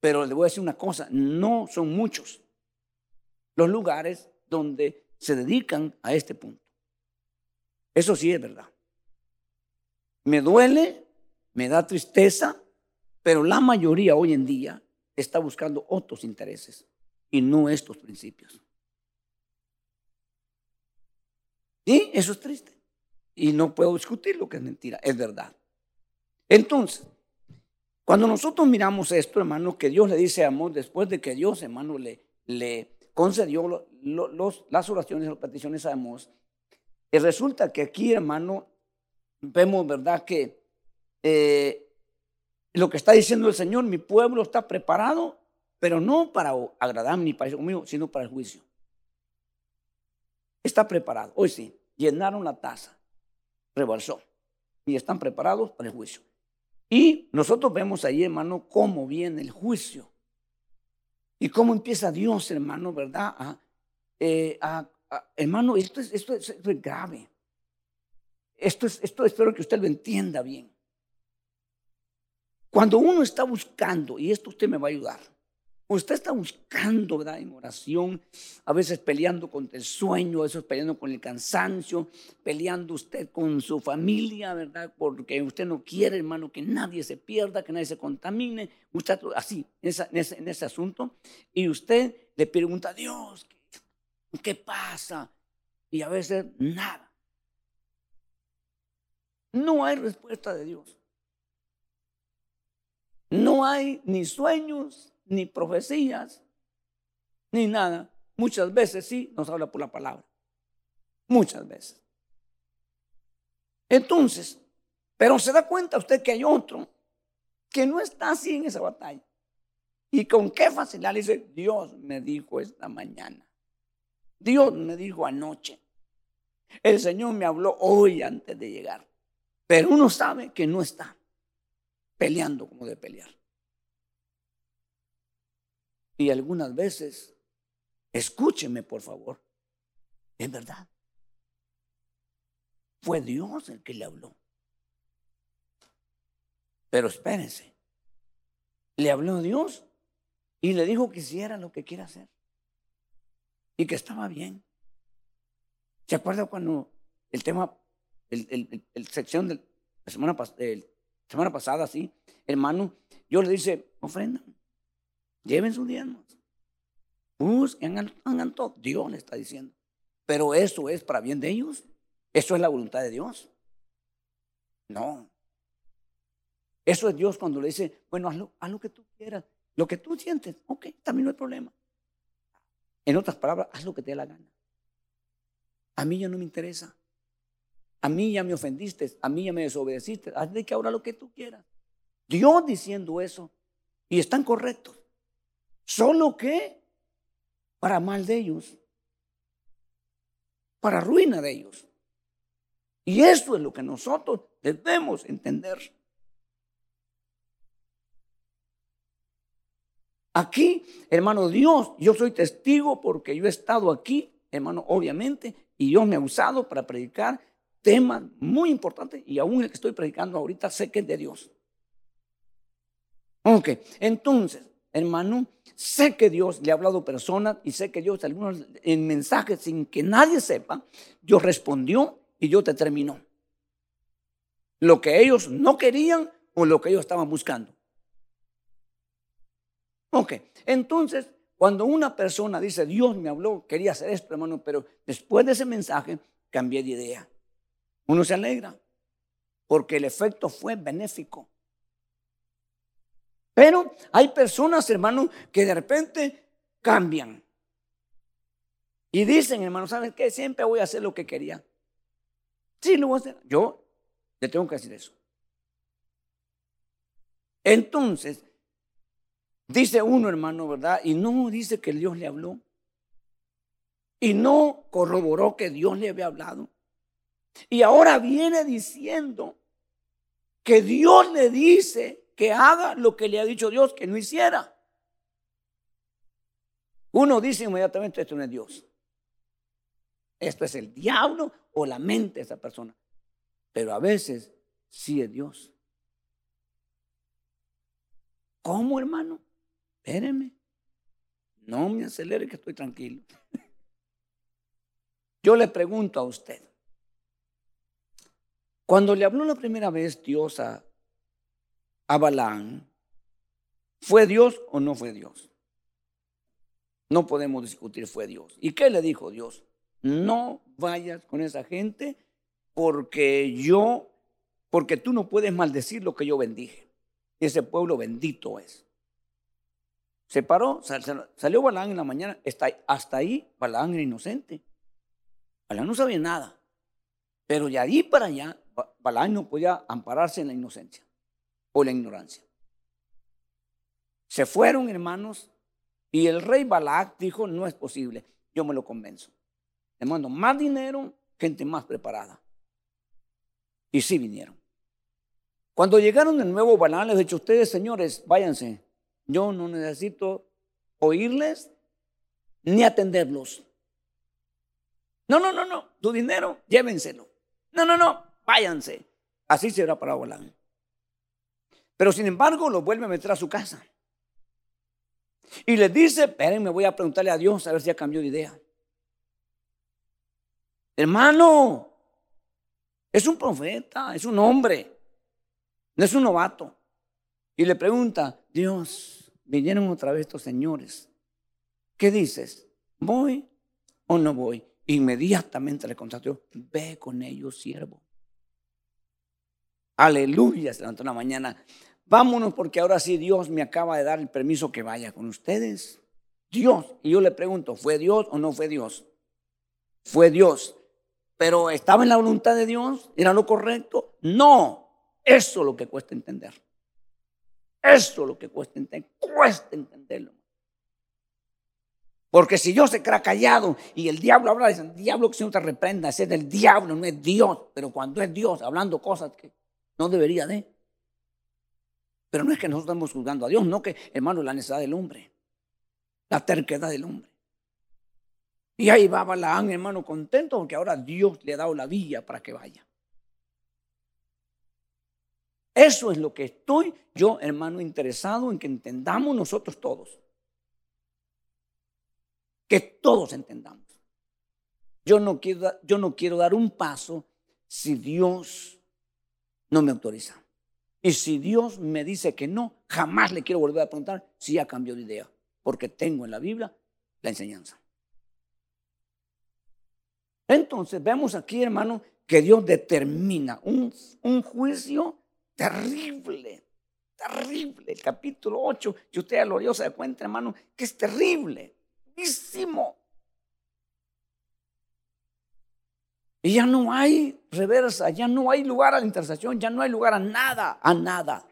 Pero le voy a decir una cosa, no son muchos los lugares donde se dedican a este punto. Eso sí es verdad. Me duele, me da tristeza, pero la mayoría hoy en día está buscando otros intereses y no estos principios. Y eso es triste. Y no puedo discutir lo que es mentira, es verdad. Entonces, cuando nosotros miramos esto, hermano, que Dios le dice a Amós, después de que Dios, hermano, le, concedió las oraciones, las peticiones a Amós, y resulta que aquí, hermano, vemos, ¿verdad?, que eh, lo que está diciendo el Señor, mi pueblo está preparado, pero no para agradar ni para conmigo, sino para el juicio. Está preparado. Hoy sí, llenaron la taza rebalsó y están preparados para el juicio. Y nosotros vemos ahí, hermano, cómo viene el juicio y cómo empieza Dios, hermano, ¿verdad? Eh, hermano, esto es, esto, es, grave. Esto, es, esto espero que usted lo entienda bien. Cuando uno está buscando, y esto usted me va a ayudar, Usted está buscando, ¿verdad? En oración, a veces peleando contra el sueño, a veces peleando con el cansancio, peleando usted con su familia, ¿verdad? Porque usted no quiere, hermano, que nadie se pierda, que nadie se contamine. Usted así, en, ese, asunto. Y usted le pregunta a Dios, ¿qué pasa? Y a veces nada. No hay respuesta de Dios. No hay ni sueños, ni profecías, ni nada. Muchas veces sí nos habla por la palabra. Muchas veces. Entonces, pero se da cuenta usted que hay otro que no está así en esa batalla. Y con qué facilidad le dice, Dios me dijo esta mañana. Dios me dijo anoche. El Señor me habló hoy antes de llegar. Pero uno sabe que no está peleando como de pelear. Y algunas veces, escúcheme por favor, es verdad. Fue Dios el que le habló. Pero espérense, le habló Dios y le dijo que hiciera lo que quiera hacer y que estaba bien. ¿Se acuerda cuando el tema, el, sección de la semana, semana pasada, sí, hermano, yo le dice, ofrenda, Lleven sus diezmos. Busquen, hagan todo. Dios le está diciendo. Pero eso es para bien de ellos. Eso es la voluntad de Dios. No. Eso es Dios cuando le dice, bueno, haz lo, haz lo que tú quieras. Lo que tú sientes, ok, también no hay problema. En otras palabras, haz lo que te dé la gana. A mí ya no me interesa. A mí ya me ofendiste, a mí ya me desobedeciste. Haz de que ahora lo que tú quieras. Dios diciendo eso. Y están correctos. Solo que para mal de ellos, para ruina de ellos. Y eso es lo que nosotros debemos entender. Aquí, hermano Dios, yo soy testigo porque yo he estado aquí, hermano, obviamente, y Dios me ha usado para predicar temas muy importantes y aún el que estoy predicando ahorita sé que es de Dios. Ok, entonces, hermano, sé que Dios le ha hablado a personas y sé que Dios, algunos en mensajes sin que nadie sepa, Dios respondió y Dios te terminó. lo que ellos no querían o lo que ellos estaban buscando. Ok, entonces, cuando una persona dice, Dios me habló, quería hacer esto, hermano, pero después de ese mensaje cambié de idea. Uno se alegra porque el efecto fue benéfico. Pero hay personas, hermano, que de repente cambian. Y dicen, hermano, ¿saben qué? Siempre voy a hacer lo que quería. Sí, lo voy a hacer. Yo le tengo que decir eso. Entonces, dice uno, hermano, ¿verdad? Y no dice que Dios le habló. Y no corroboró que Dios le había hablado. Y ahora viene diciendo que Dios le dice que haga lo que le ha dicho Dios que no hiciera. Uno dice inmediatamente, esto no es Dios. Esto es el diablo o la mente de esa persona. Pero a veces sí es Dios. ¿Cómo, hermano? Espérenme. No me acelere que estoy tranquilo. <laughs> Yo le pregunto a usted, cuando le habló la primera vez Dios a, a Balán, ¿fue Dios o no fue Dios? No podemos discutir, fue Dios. ¿Y qué le dijo Dios? No vayas con esa gente porque yo, porque tú no puedes maldecir lo que yo bendije. Ese pueblo bendito es. Se paró, salió Balán en la mañana, hasta ahí Balán era inocente. Balán no sabía nada. Pero de ahí para allá, Balán no podía ampararse en la inocencia o la ignorancia. Se fueron, hermanos, y el rey Balac dijo, no es posible, yo me lo convenzo. Le mando más dinero, gente más preparada. Y sí vinieron. Cuando llegaron de nuevo, Balaam les dijo, ustedes señores, váyanse. Yo no necesito oírles ni atenderlos. No, no, no, no, tu dinero, llévenselo. No, no, no, váyanse. Así será para Balaam. Pero sin embargo, lo vuelve a meter a su casa. Y les dice, espérenme, voy a preguntarle a Dios a ver si ha cambiado de idea. Hermano, es un profeta, es un hombre, no es un novato. Y le pregunta, Dios, vinieron otra vez estos señores. ¿Qué dices? ¿Voy o no voy? Inmediatamente le contestó, ve con ellos, siervo. Aleluya, se levantó la mañana. Vámonos porque ahora sí Dios me acaba de dar el permiso que vaya con ustedes. Dios. Y yo le pregunto, ¿fue Dios o no fue Dios? Fue Dios. Pero ¿estaba en la voluntad de Dios? ¿Era lo correcto? No. Eso es lo que cuesta entender. Eso es lo que cuesta entender. Cuesta entenderlo. Porque si Dios se queda callado y el diablo habla, dice, el diablo que se te reprenda, ese es del diablo, no es Dios. Pero cuando es Dios hablando cosas que no debería de. Pero no es que nosotros estamos juzgando a Dios, no que, hermano, la necesidad del hombre, la terquedad del hombre. Y ahí va Balaán, hermano, contento porque ahora Dios le ha dado la villa para que vaya. Eso es lo que estoy yo, hermano, interesado en que entendamos nosotros todos. Que todos entendamos. Yo no quiero, yo no quiero dar un paso si Dios no me autoriza. Y si Dios me dice que no, jamás le quiero volver a preguntar si ya cambió de idea, porque tengo en la Biblia la enseñanza. Entonces vemos aquí, hermano, que Dios determina un, un juicio terrible, terrible. El capítulo 8, si usted lo se da cuenta, hermano, que es terrible, muchísimo. Y ya no hay reversa, ya no hay lugar a la intersección, ya no hay lugar a nada, a nada.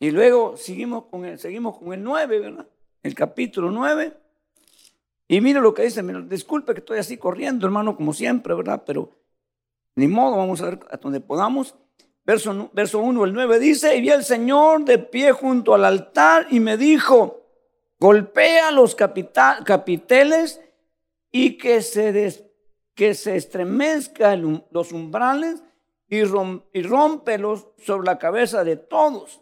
Y luego seguimos con el, seguimos con el 9, ¿verdad? El capítulo 9. Y mire lo que dice, disculpe que estoy así corriendo, hermano, como siempre, ¿verdad? Pero ni modo, vamos a ver a donde podamos. Verso, verso 1, el 9 dice, y vi al Señor de pie junto al altar y me dijo, golpea los capiteles y que se, que se estremezcan los umbrales y, y rómpelos sobre la cabeza de todos.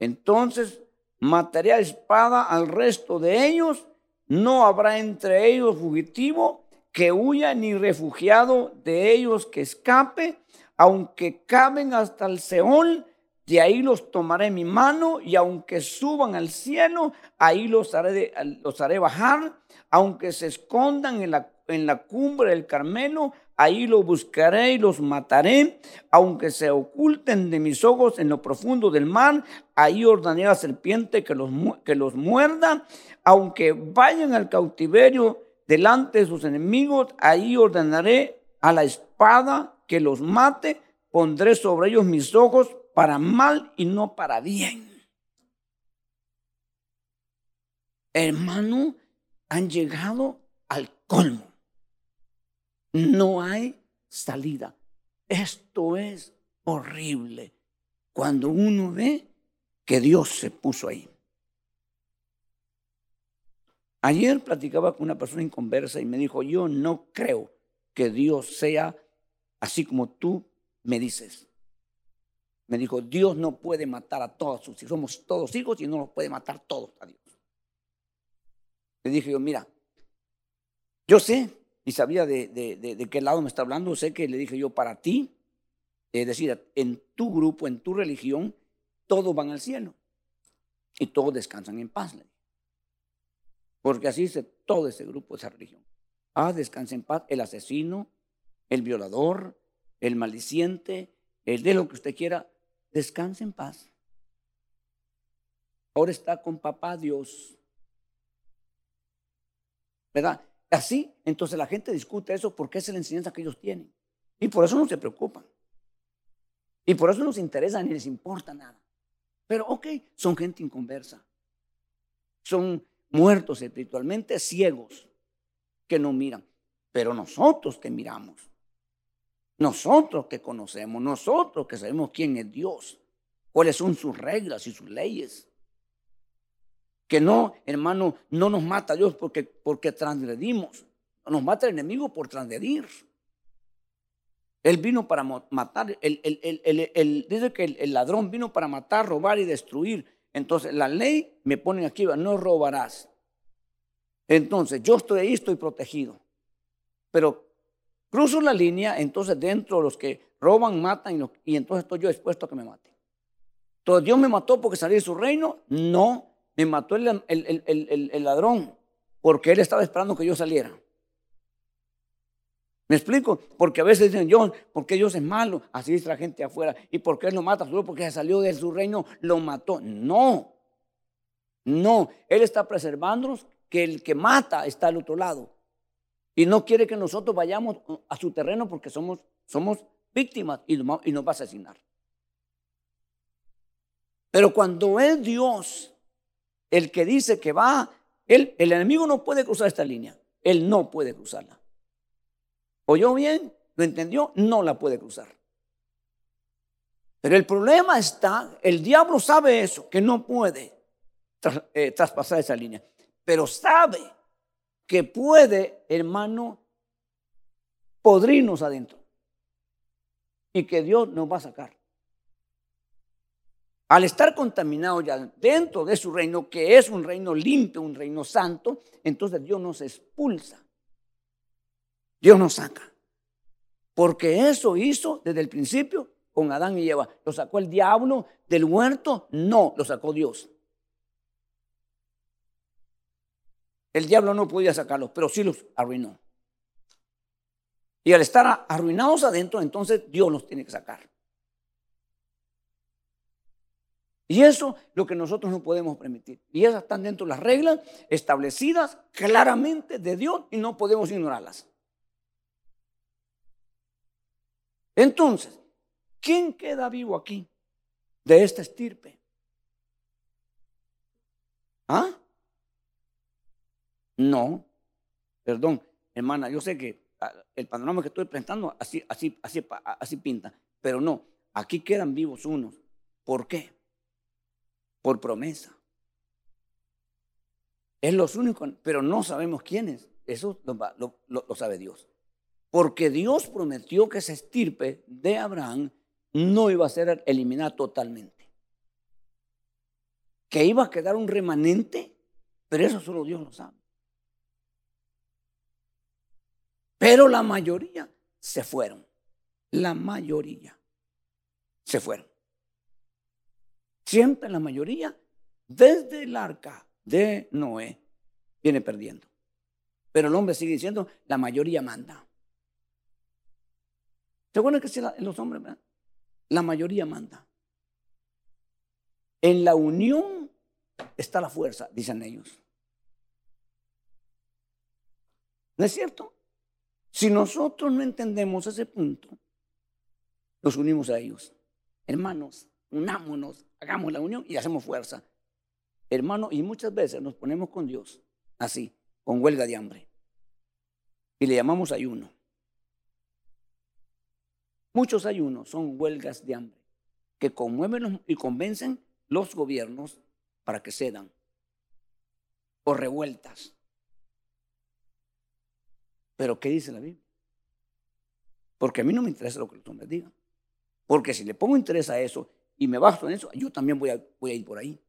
Entonces mataré espada al resto de ellos, no habrá entre ellos fugitivo que huya ni refugiado de ellos que escape, aunque caben hasta el Seol, de ahí los tomaré en mi mano, y aunque suban al cielo, ahí los haré, los haré bajar, aunque se escondan en la, en la cumbre del Carmelo, ahí los buscaré y los mataré, aunque se oculten de mis ojos en lo profundo del mar, ahí ordenaré a la serpiente que los, que los muerda, aunque vayan al cautiverio delante de sus enemigos, ahí ordenaré a la espada que los mate, pondré sobre ellos mis ojos para mal y no para bien. Hermano, han llegado al colmo. No hay salida. Esto es horrible cuando uno ve que Dios se puso ahí. Ayer platicaba con una persona inconversa y me dijo, yo no creo que Dios sea así como tú me dices. Me dijo, Dios no puede matar a todos sus hijos. Somos todos hijos y no los puede matar todos a Dios. Le dije yo, mira, yo sé y sabía de, de, qué lado me está hablando. Sé que le dije yo, para ti, es decir, en tu grupo, en tu religión, todos van al cielo y todos descansan en paz. Porque así dice todo ese grupo, esa religión. Ah, descansa en paz el asesino, el violador, el maldiciente, el de lo que usted quiera, descansa en paz. Ahora está con papá Dios. ¿Verdad? Así, entonces la gente discute eso porque es la enseñanza que ellos tienen. Y por eso no se preocupan. Y por eso no se interesa ni les importa nada. Pero ok, son gente inconversa. Son muertos espiritualmente, ciegos, que no miran. Pero nosotros que miramos, nosotros que conocemos, nosotros que sabemos quién es Dios, cuáles son sus reglas y sus leyes. Que no, hermano, no nos mata Dios porque, porque transgredimos. Nos mata el enemigo por transgredir. Él vino para matar. Dice que el, ladrón vino para matar, robar y destruir. Entonces la ley me pone aquí, no robarás. Entonces yo estoy ahí, estoy protegido. Pero cruzo la línea, entonces dentro de los que roban, matan y, entonces estoy yo expuesto a que me maten. Entonces Dios me mató porque salí de su reino. No, me mató el, el, ladrón porque él estaba esperando que yo saliera. ¿Me explico? Porque a veces dicen, Dios, porque Dios es malo, así dice la gente afuera. ¿Y por qué él lo mata? Solo porque salió de su reino, lo mató. No, no, Él está preservándonos que el que mata está al otro lado. Y no quiere que nosotros vayamos a su terreno porque somos, somos víctimas y nos, va a asesinar. Pero cuando es Dios el que dice que va, el enemigo no puede cruzar esta línea. Él no puede cruzarla. ¿Oyó bien? ¿Lo entendió? No la puede cruzar. Pero el problema está, el diablo sabe eso, que no puede eh, traspasar esa línea. Pero sabe que puede, hermano, podrirnos adentro. Y que Dios nos va a sacar. Al estar contaminado ya dentro de su reino, que es un reino limpio, un reino santo, entonces Dios nos expulsa. Dios nos saca. Porque eso hizo desde el principio con Adán y Eva. ¿Lo sacó el diablo del huerto? No, lo sacó Dios. El diablo no podía sacarlos, pero sí los arruinó. Y al estar arruinados adentro, entonces Dios los tiene que sacar. Y eso es lo que nosotros no podemos permitir. Y esas están dentro de las reglas establecidas claramente de Dios y no podemos ignorarlas. Entonces, ¿quién queda vivo aquí de esta estirpe? ¿Ah? No, perdón, hermana, yo sé que ah, el panorama que estoy presentando así, así, así, así pinta, pero no, aquí quedan vivos unos. ¿Por qué? por promesa. Es los únicos, pero no sabemos quiénes. Eso lo, sabe Dios. Porque Dios prometió que esa estirpe de Abraham no iba a ser eliminada totalmente. Que iba a quedar un remanente, pero eso solo Dios lo sabe. Pero la mayoría se fueron. La mayoría se fueron. Siempre la mayoría, desde el arca de Noé, viene perdiendo. Pero el hombre sigue diciendo, la mayoría manda. ¿Se acuerdan que si los hombres, la mayoría manda? En la unión está la fuerza, dicen ellos. ¿No es cierto? Si nosotros no entendemos ese punto, nos unimos a ellos. Hermanos, unámonos, hagamos la unión y hacemos fuerza. Hermano, y muchas veces nos ponemos con Dios así, con huelga de hambre. Y le llamamos ayuno. Muchos ayunos son huelgas de hambre que conmueven y convencen los gobiernos para que cedan o revueltas. Pero ¿qué dice la Biblia? Porque a mí no me interesa lo que los hombres digan. Porque si le pongo interés a eso y me baso en eso, yo también voy a, ir por ahí.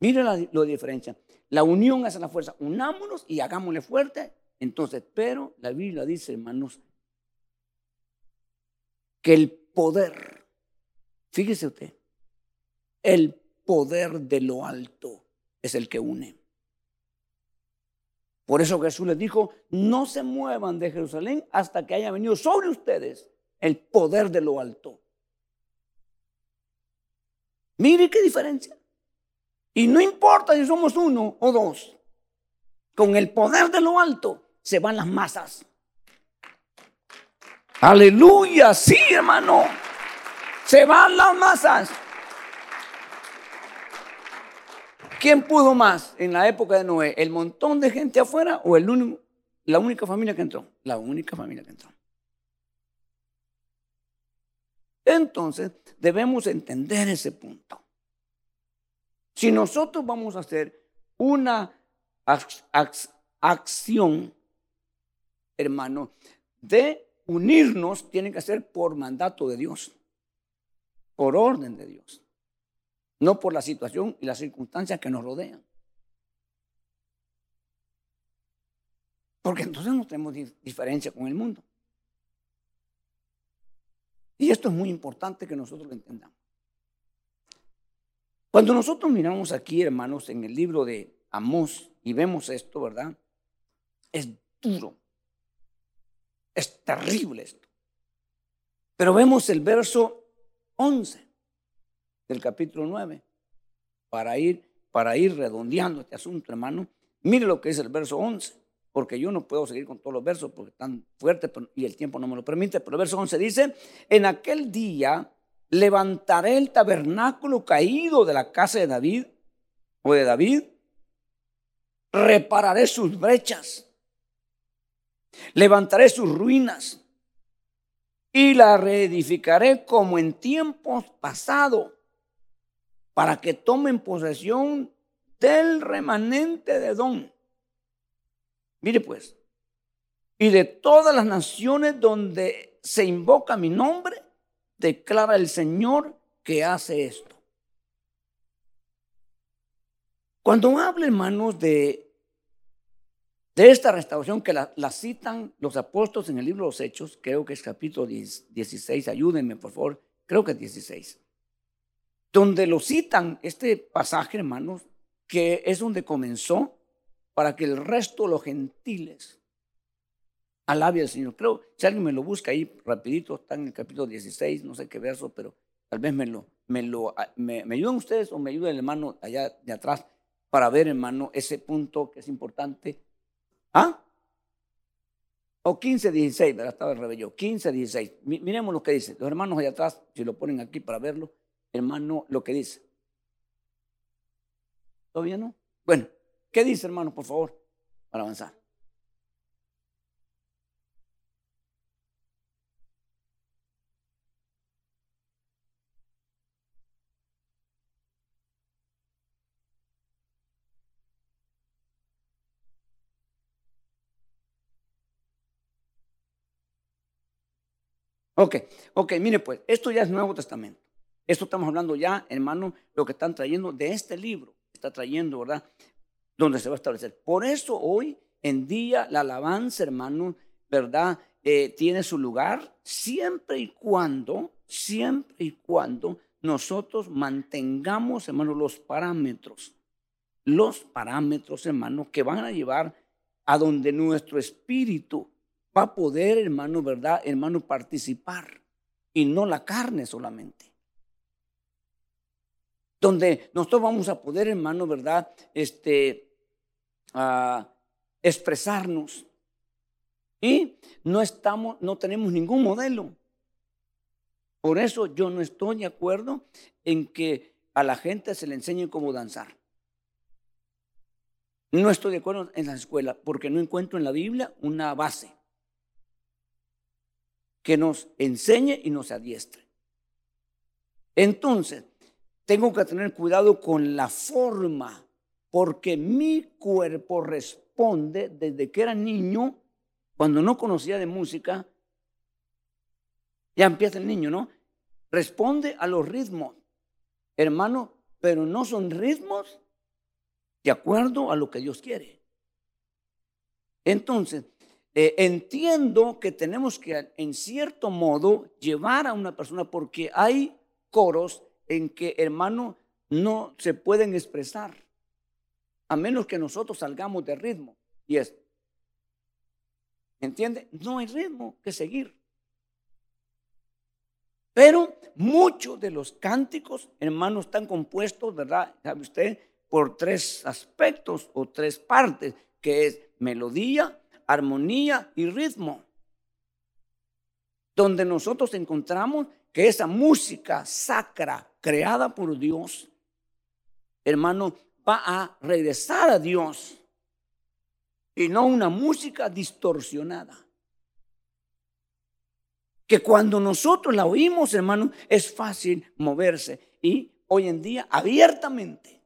Mire la, la diferencia. La unión hace la fuerza. Unámonos y hagámosle fuerte. Entonces, pero la Biblia dice, hermanos, que el poder, fíjese usted, el poder de lo alto es el que une. Por eso Jesús les dijo, no se muevan de Jerusalén hasta que haya venido sobre ustedes el poder de lo alto. Mire qué diferencia. Y no importa si somos uno o dos, con el poder de lo alto se van las masas. Aleluya, sí hermano. Se van las masas. ¿Quién pudo más en la época de Noé? ¿El montón de gente afuera o la única familia que entró? La única familia que entró. Entonces, debemos entender ese punto. Si nosotros vamos a hacer una acción, hermano, de unirnos, tiene que ser por mandato de Dios, por orden de Dios no por la situación y las circunstancias que nos rodean. Porque entonces no tenemos diferencia con el mundo. Y esto es muy importante que nosotros lo entendamos. Cuando nosotros miramos aquí, hermanos, en el libro de Amós y vemos esto, ¿verdad? Es duro. Es terrible esto. Pero vemos el verso 11 del capítulo 9, para ir, para ir redondeando este asunto, hermano. Mire lo que es el verso 11, porque yo no puedo seguir con todos los versos porque están fuertes y el tiempo no me lo permite, pero el verso 11 dice, en aquel día levantaré el tabernáculo caído de la casa de David o de David, repararé sus brechas, levantaré sus ruinas y la reedificaré como en tiempos pasados para que tomen posesión del remanente de Don. Mire pues, y de todas las naciones donde se invoca mi nombre, declara el Señor que hace esto. Cuando habla, hermanos, de, de esta restauración que la, citan los apóstoles en el libro de los Hechos, creo que es capítulo 16, ayúdenme por favor, creo que es 16 donde lo citan este pasaje, hermanos, que es donde comenzó para que el resto de los gentiles alabe al Señor. Creo, si alguien me lo busca ahí rapidito, está en el capítulo 16, no sé qué verso, pero tal vez me lo, me lo, ah, me, ayuden ustedes o me ayuda el hermano allá de atrás para ver, hermano, ese punto que es importante. ¿Ah? O 15, 16, ¿verdad? Estaba el rebello. 15, 16. Miremos lo que dice. Los hermanos allá atrás, si lo ponen aquí para verlo hermano, lo que dice. ¿Todavía no? Bueno, ¿qué dice, hermano, por favor, para avanzar? Ok, ok, mire pues, esto ya es Nuevo Testamento. Esto estamos hablando ya, hermano, lo que están trayendo de este libro, está trayendo, ¿verdad? Donde se va a establecer. Por eso hoy en día la alabanza, hermano, ¿verdad? Eh, tiene su lugar siempre y cuando, siempre y cuando nosotros mantengamos, hermano, los parámetros, los parámetros, hermano, que van a llevar a donde nuestro espíritu va a poder, hermano, ¿verdad? Hermano, participar y no la carne solamente. Donde nosotros vamos a poder, hermano, ¿verdad? Este, expresarnos. Y no estamos, no tenemos ningún modelo. Por eso yo no estoy de acuerdo en que a la gente se le enseñe cómo danzar. No estoy de acuerdo en la escuela porque no encuentro en la Biblia una base que nos enseñe y nos adiestre. Entonces, tengo que tener cuidado con la forma, porque mi cuerpo responde desde que era niño, cuando no conocía de música, ya empieza el niño, ¿no? Responde a los ritmos, hermano, pero no son ritmos de acuerdo a lo que Dios quiere. Entonces, eh, entiendo que tenemos que, en cierto modo, llevar a una persona porque hay coros en que, hermano, no se pueden expresar, a menos que nosotros salgamos de ritmo. Y es, ¿entiende? No hay ritmo que seguir. Pero muchos de los cánticos, hermanos, están compuestos, ¿verdad? ¿Sabe usted? Por tres aspectos o tres partes, que es melodía, armonía y ritmo. Donde nosotros encontramos que esa música sacra creada por Dios, hermano, va a regresar a Dios y no una música distorsionada que cuando nosotros la oímos, hermano, es fácil moverse. Y hoy en día, abiertamente,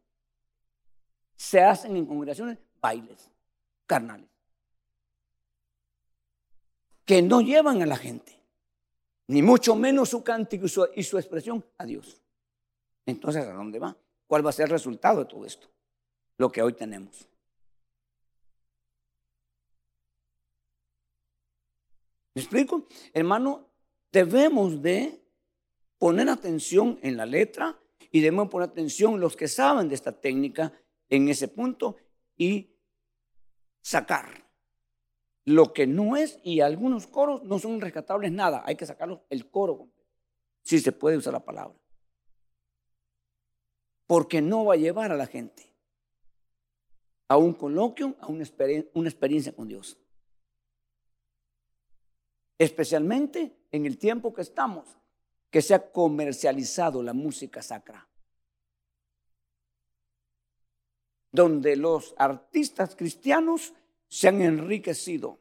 se hacen en congregaciones bailes carnales que no llevan a la gente, ni mucho menos su cántico y su, expresión a Dios. Entonces, ¿a dónde va? ¿Cuál va a ser el resultado de todo esto? Lo que hoy tenemos. ¿Me explico? Hermano, debemos de poner atención en la letra y debemos poner atención los que saben de esta técnica en ese punto y sacar lo que no es y algunos coros no son rescatables nada, hay que sacarlos el coro si se puede usar la palabra. Porque no va a llevar a la gente a un coloquio, a una, una experiencia con Dios especialmente en el tiempo que estamos, que se ha comercializado la música sacra. Donde los artistas cristianos se han enriquecido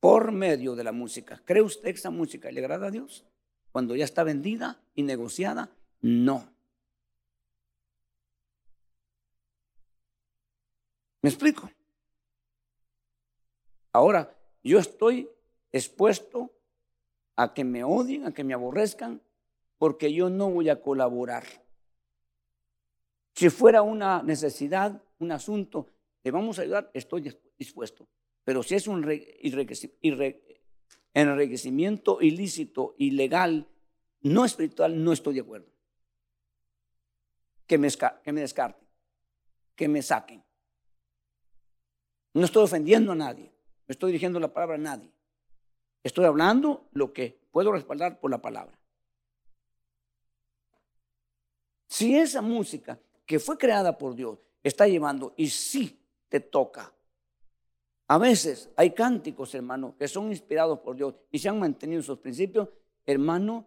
por medio de la música. ¿Cree usted que esa música le agrada a Dios? Cuando ya está vendida y negociada, no. ¿Me explico? Ahora, yo estoy expuesto a que me odien, a que me aborrezcan, porque yo no voy a colaborar. Si fuera una necesidad, un asunto, le vamos a ayudar, estoy dispuesto. Pero si es un enriquecimiento ilícito, ilegal, no espiritual, no estoy de acuerdo. Que me, que me descarten, que me saquen. No estoy ofendiendo a nadie. No estoy dirigiendo la palabra a nadie. Estoy hablando lo que puedo respaldar por la palabra. Si esa música que fue creada por Dios está llevando y sí te toca. A veces hay cánticos, hermano, que son inspirados por Dios y se han mantenido sus principios. Hermano,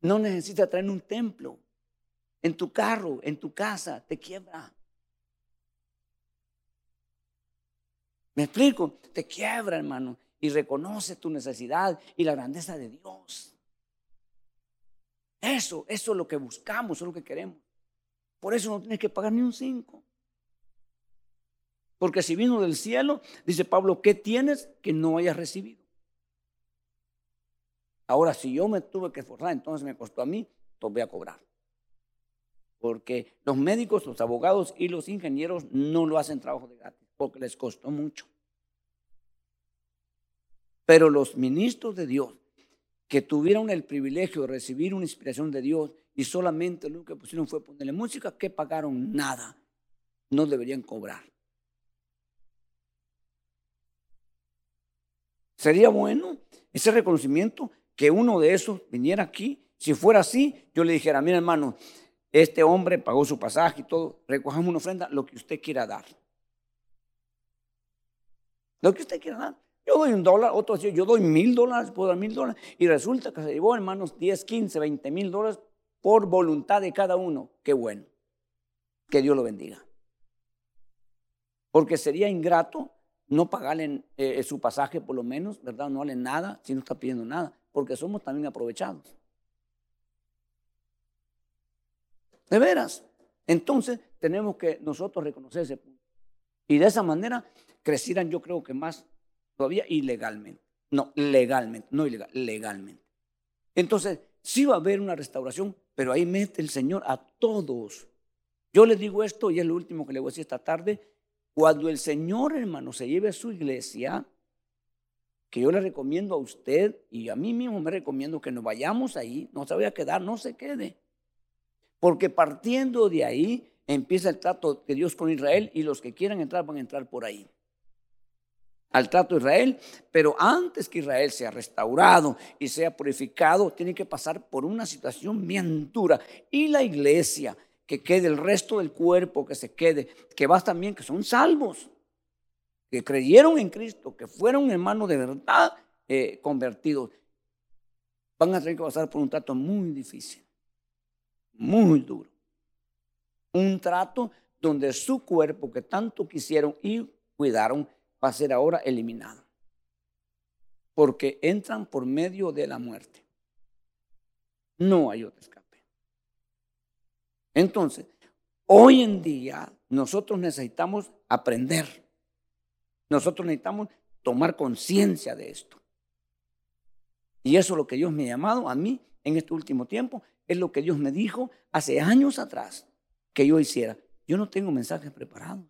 no necesitas traer un templo. En tu carro, en tu casa, te quiebra. ¿Me explico? Te quiebra, hermano, y reconoce tu necesidad y la grandeza de Dios. Eso, eso es lo que buscamos, eso es lo que queremos. Por eso no tienes que pagar ni un cinco. Porque si vino del cielo, dice Pablo, ¿qué tienes que no hayas recibido? Ahora, si yo me tuve que esforzar, entonces me costó a mí, entonces voy a cobrar. porque los médicos, los abogados y los ingenieros no lo hacen trabajo de gratis, porque les costó mucho. Pero los ministros de Dios que tuvieron el privilegio de recibir una inspiración de Dios y solamente lo que pusieron fue ponerle música, que pagaron nada, no deberían cobrar. Sería bueno ese reconocimiento que uno de esos viniera aquí. Si fuera así, yo le dijera, mira hermano, este hombre pagó su pasaje y todo, recojamos una ofrenda, lo que usted quiera dar. Lo que usted quiera dar. Yo doy un dólar, otro yo doy mil dólares, puedo dar mil dólares. Y resulta que se llevó, hermanos, 10, 15, 20 mil dólares por voluntad de cada uno. Qué bueno. Que Dios lo bendiga. Porque sería ingrato no pagarle eh, su pasaje por lo menos, ¿verdad? No vale nada si no está pidiendo nada, porque somos también aprovechados. De veras. Entonces tenemos que nosotros reconocer ese punto. Y de esa manera crecieran yo creo que más todavía ilegalmente. No, legalmente, no ilegal, legalmente. Entonces, sí va a haber una restauración, pero ahí mete el Señor a todos. Yo les digo esto y es lo último que le voy a decir esta tarde. Cuando el Señor, hermano, se lleve a su iglesia, que yo le recomiendo a usted y a mí mismo me recomiendo que nos vayamos ahí, no se vaya a quedar, no se quede. Porque partiendo de ahí empieza el trato de Dios con Israel y los que quieran entrar van a entrar por ahí. Al trato de Israel, pero antes que Israel sea restaurado y sea purificado, tiene que pasar por una situación bien dura. Y la iglesia que quede el resto del cuerpo, que se quede, que vas también, que son salvos, que creyeron en Cristo, que fueron hermanos de verdad eh, convertidos, van a tener que pasar por un trato muy difícil, muy duro. Un trato donde su cuerpo que tanto quisieron y cuidaron va a ser ahora eliminado. Porque entran por medio de la muerte. No hay otro escape. Entonces, hoy en día nosotros necesitamos aprender. Nosotros necesitamos tomar conciencia de esto. Y eso es lo que Dios me ha llamado a mí en este último tiempo. Es lo que Dios me dijo hace años atrás que yo hiciera. Yo no tengo mensajes preparados.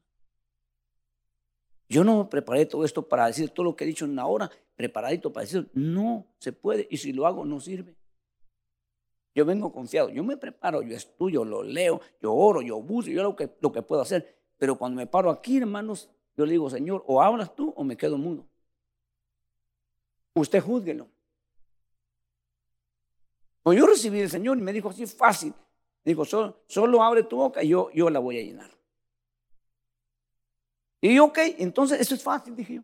Yo no preparé todo esto para decir todo lo que he dicho en una hora, preparadito para decir, no se puede. Y si lo hago, no sirve. Yo vengo confiado, yo me preparo, yo estudio, lo leo, yo oro, yo busco, yo lo que, lo que puedo hacer. Pero cuando me paro aquí, hermanos, yo le digo, Señor, o hablas tú o me quedo mudo. Usted júzguelo. O yo recibí el Señor y me dijo así fácil. Dijo, solo, abre tu boca y yo la voy a llenar. Y ok, entonces eso es fácil, dije yo.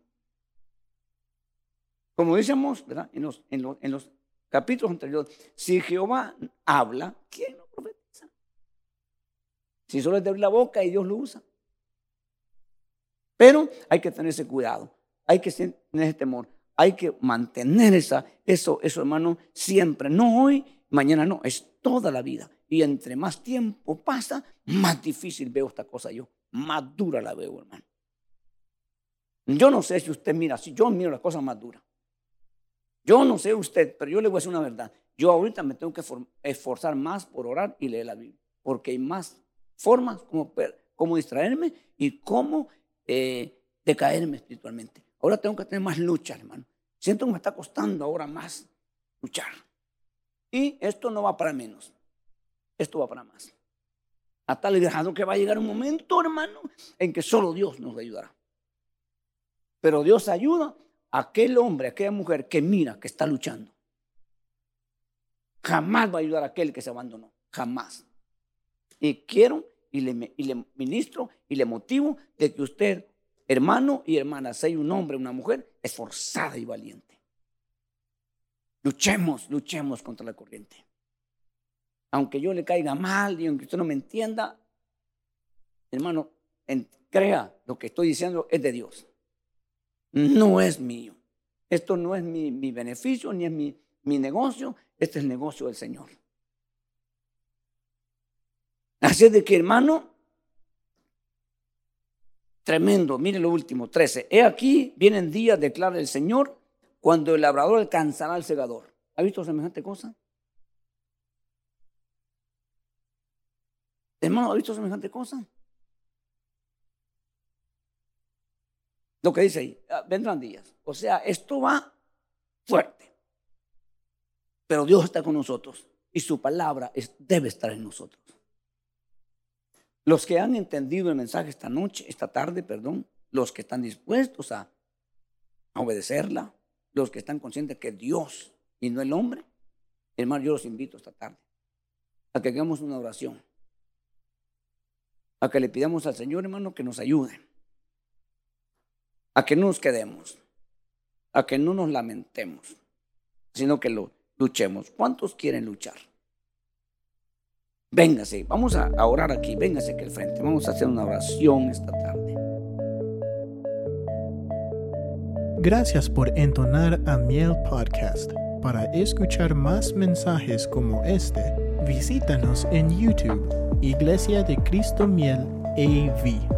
Como decíamos, ¿verdad? En los, en los, en los capítulos anteriores, si Jehová habla, ¿quién no profetiza? Si solo es de abrir la boca y Dios lo usa. Pero hay que tener ese cuidado, hay que tener ese temor, hay que mantener esa, eso, eso, hermano, siempre, no hoy, mañana no, es toda la vida. Y entre más tiempo pasa, más difícil veo esta cosa yo, más dura la veo, hermano. Yo no sé si usted mira, si yo miro las cosas más duras. Yo no sé usted, pero yo le voy a decir una verdad. Yo ahorita me tengo que esforzar más por orar y leer la Biblia, porque hay más formas como, distraerme y cómo eh, decaerme espiritualmente. Ahora tengo que tener más lucha, hermano. Siento que me está costando ahora más luchar. Y esto no va para menos. Esto va para más. A tal grado que va a llegar un momento, hermano, en que solo Dios nos ayudará. Pero Dios ayuda aquel hombre, aquella mujer que mira, que está luchando. Jamás va a ayudar a aquel que se abandonó. Jamás. Y quiero y le ministro y le motivo de que usted, hermano y hermana, sea un hombre, una mujer esforzada y valiente. Luchemos, luchemos contra la corriente. Aunque yo le caiga mal y aunque usted no me entienda, hermano, crea lo que estoy diciendo es de Dios no es mío. Esto no es mi, beneficio ni es mi, negocio, este es el negocio del Señor. Así es de que, hermano, tremendo. Mire lo último, 13. He aquí, vienen días, declara el Señor, cuando el labrador alcanzará al segador. ¿Ha visto semejante cosa? hermano, ¿ha visto semejante cosa? Lo que dice ahí, ah, vendrán días. O sea, esto va fuerte. Pero Dios está con nosotros y su palabra debe estar en nosotros. Los que han entendido el mensaje esta noche, esta tarde, perdón, los que están dispuestos a, obedecerla, los que están conscientes que Dios y no el hombre, hermano, yo los invito esta tarde a que hagamos una oración, a que le pidamos al Señor, hermano, que nos ayude, a que no nos quedemos, a que no nos lamentemos, sino que lo luchemos. ¿Cuántos quieren luchar? Véngase, vamos a, orar aquí, véngase aquí al frente, vamos a hacer una oración esta tarde. Gracias por entonar a Miel Podcast. Para escuchar más mensajes como este, visítanos en YouTube, Iglesia de Cristo Miel AV.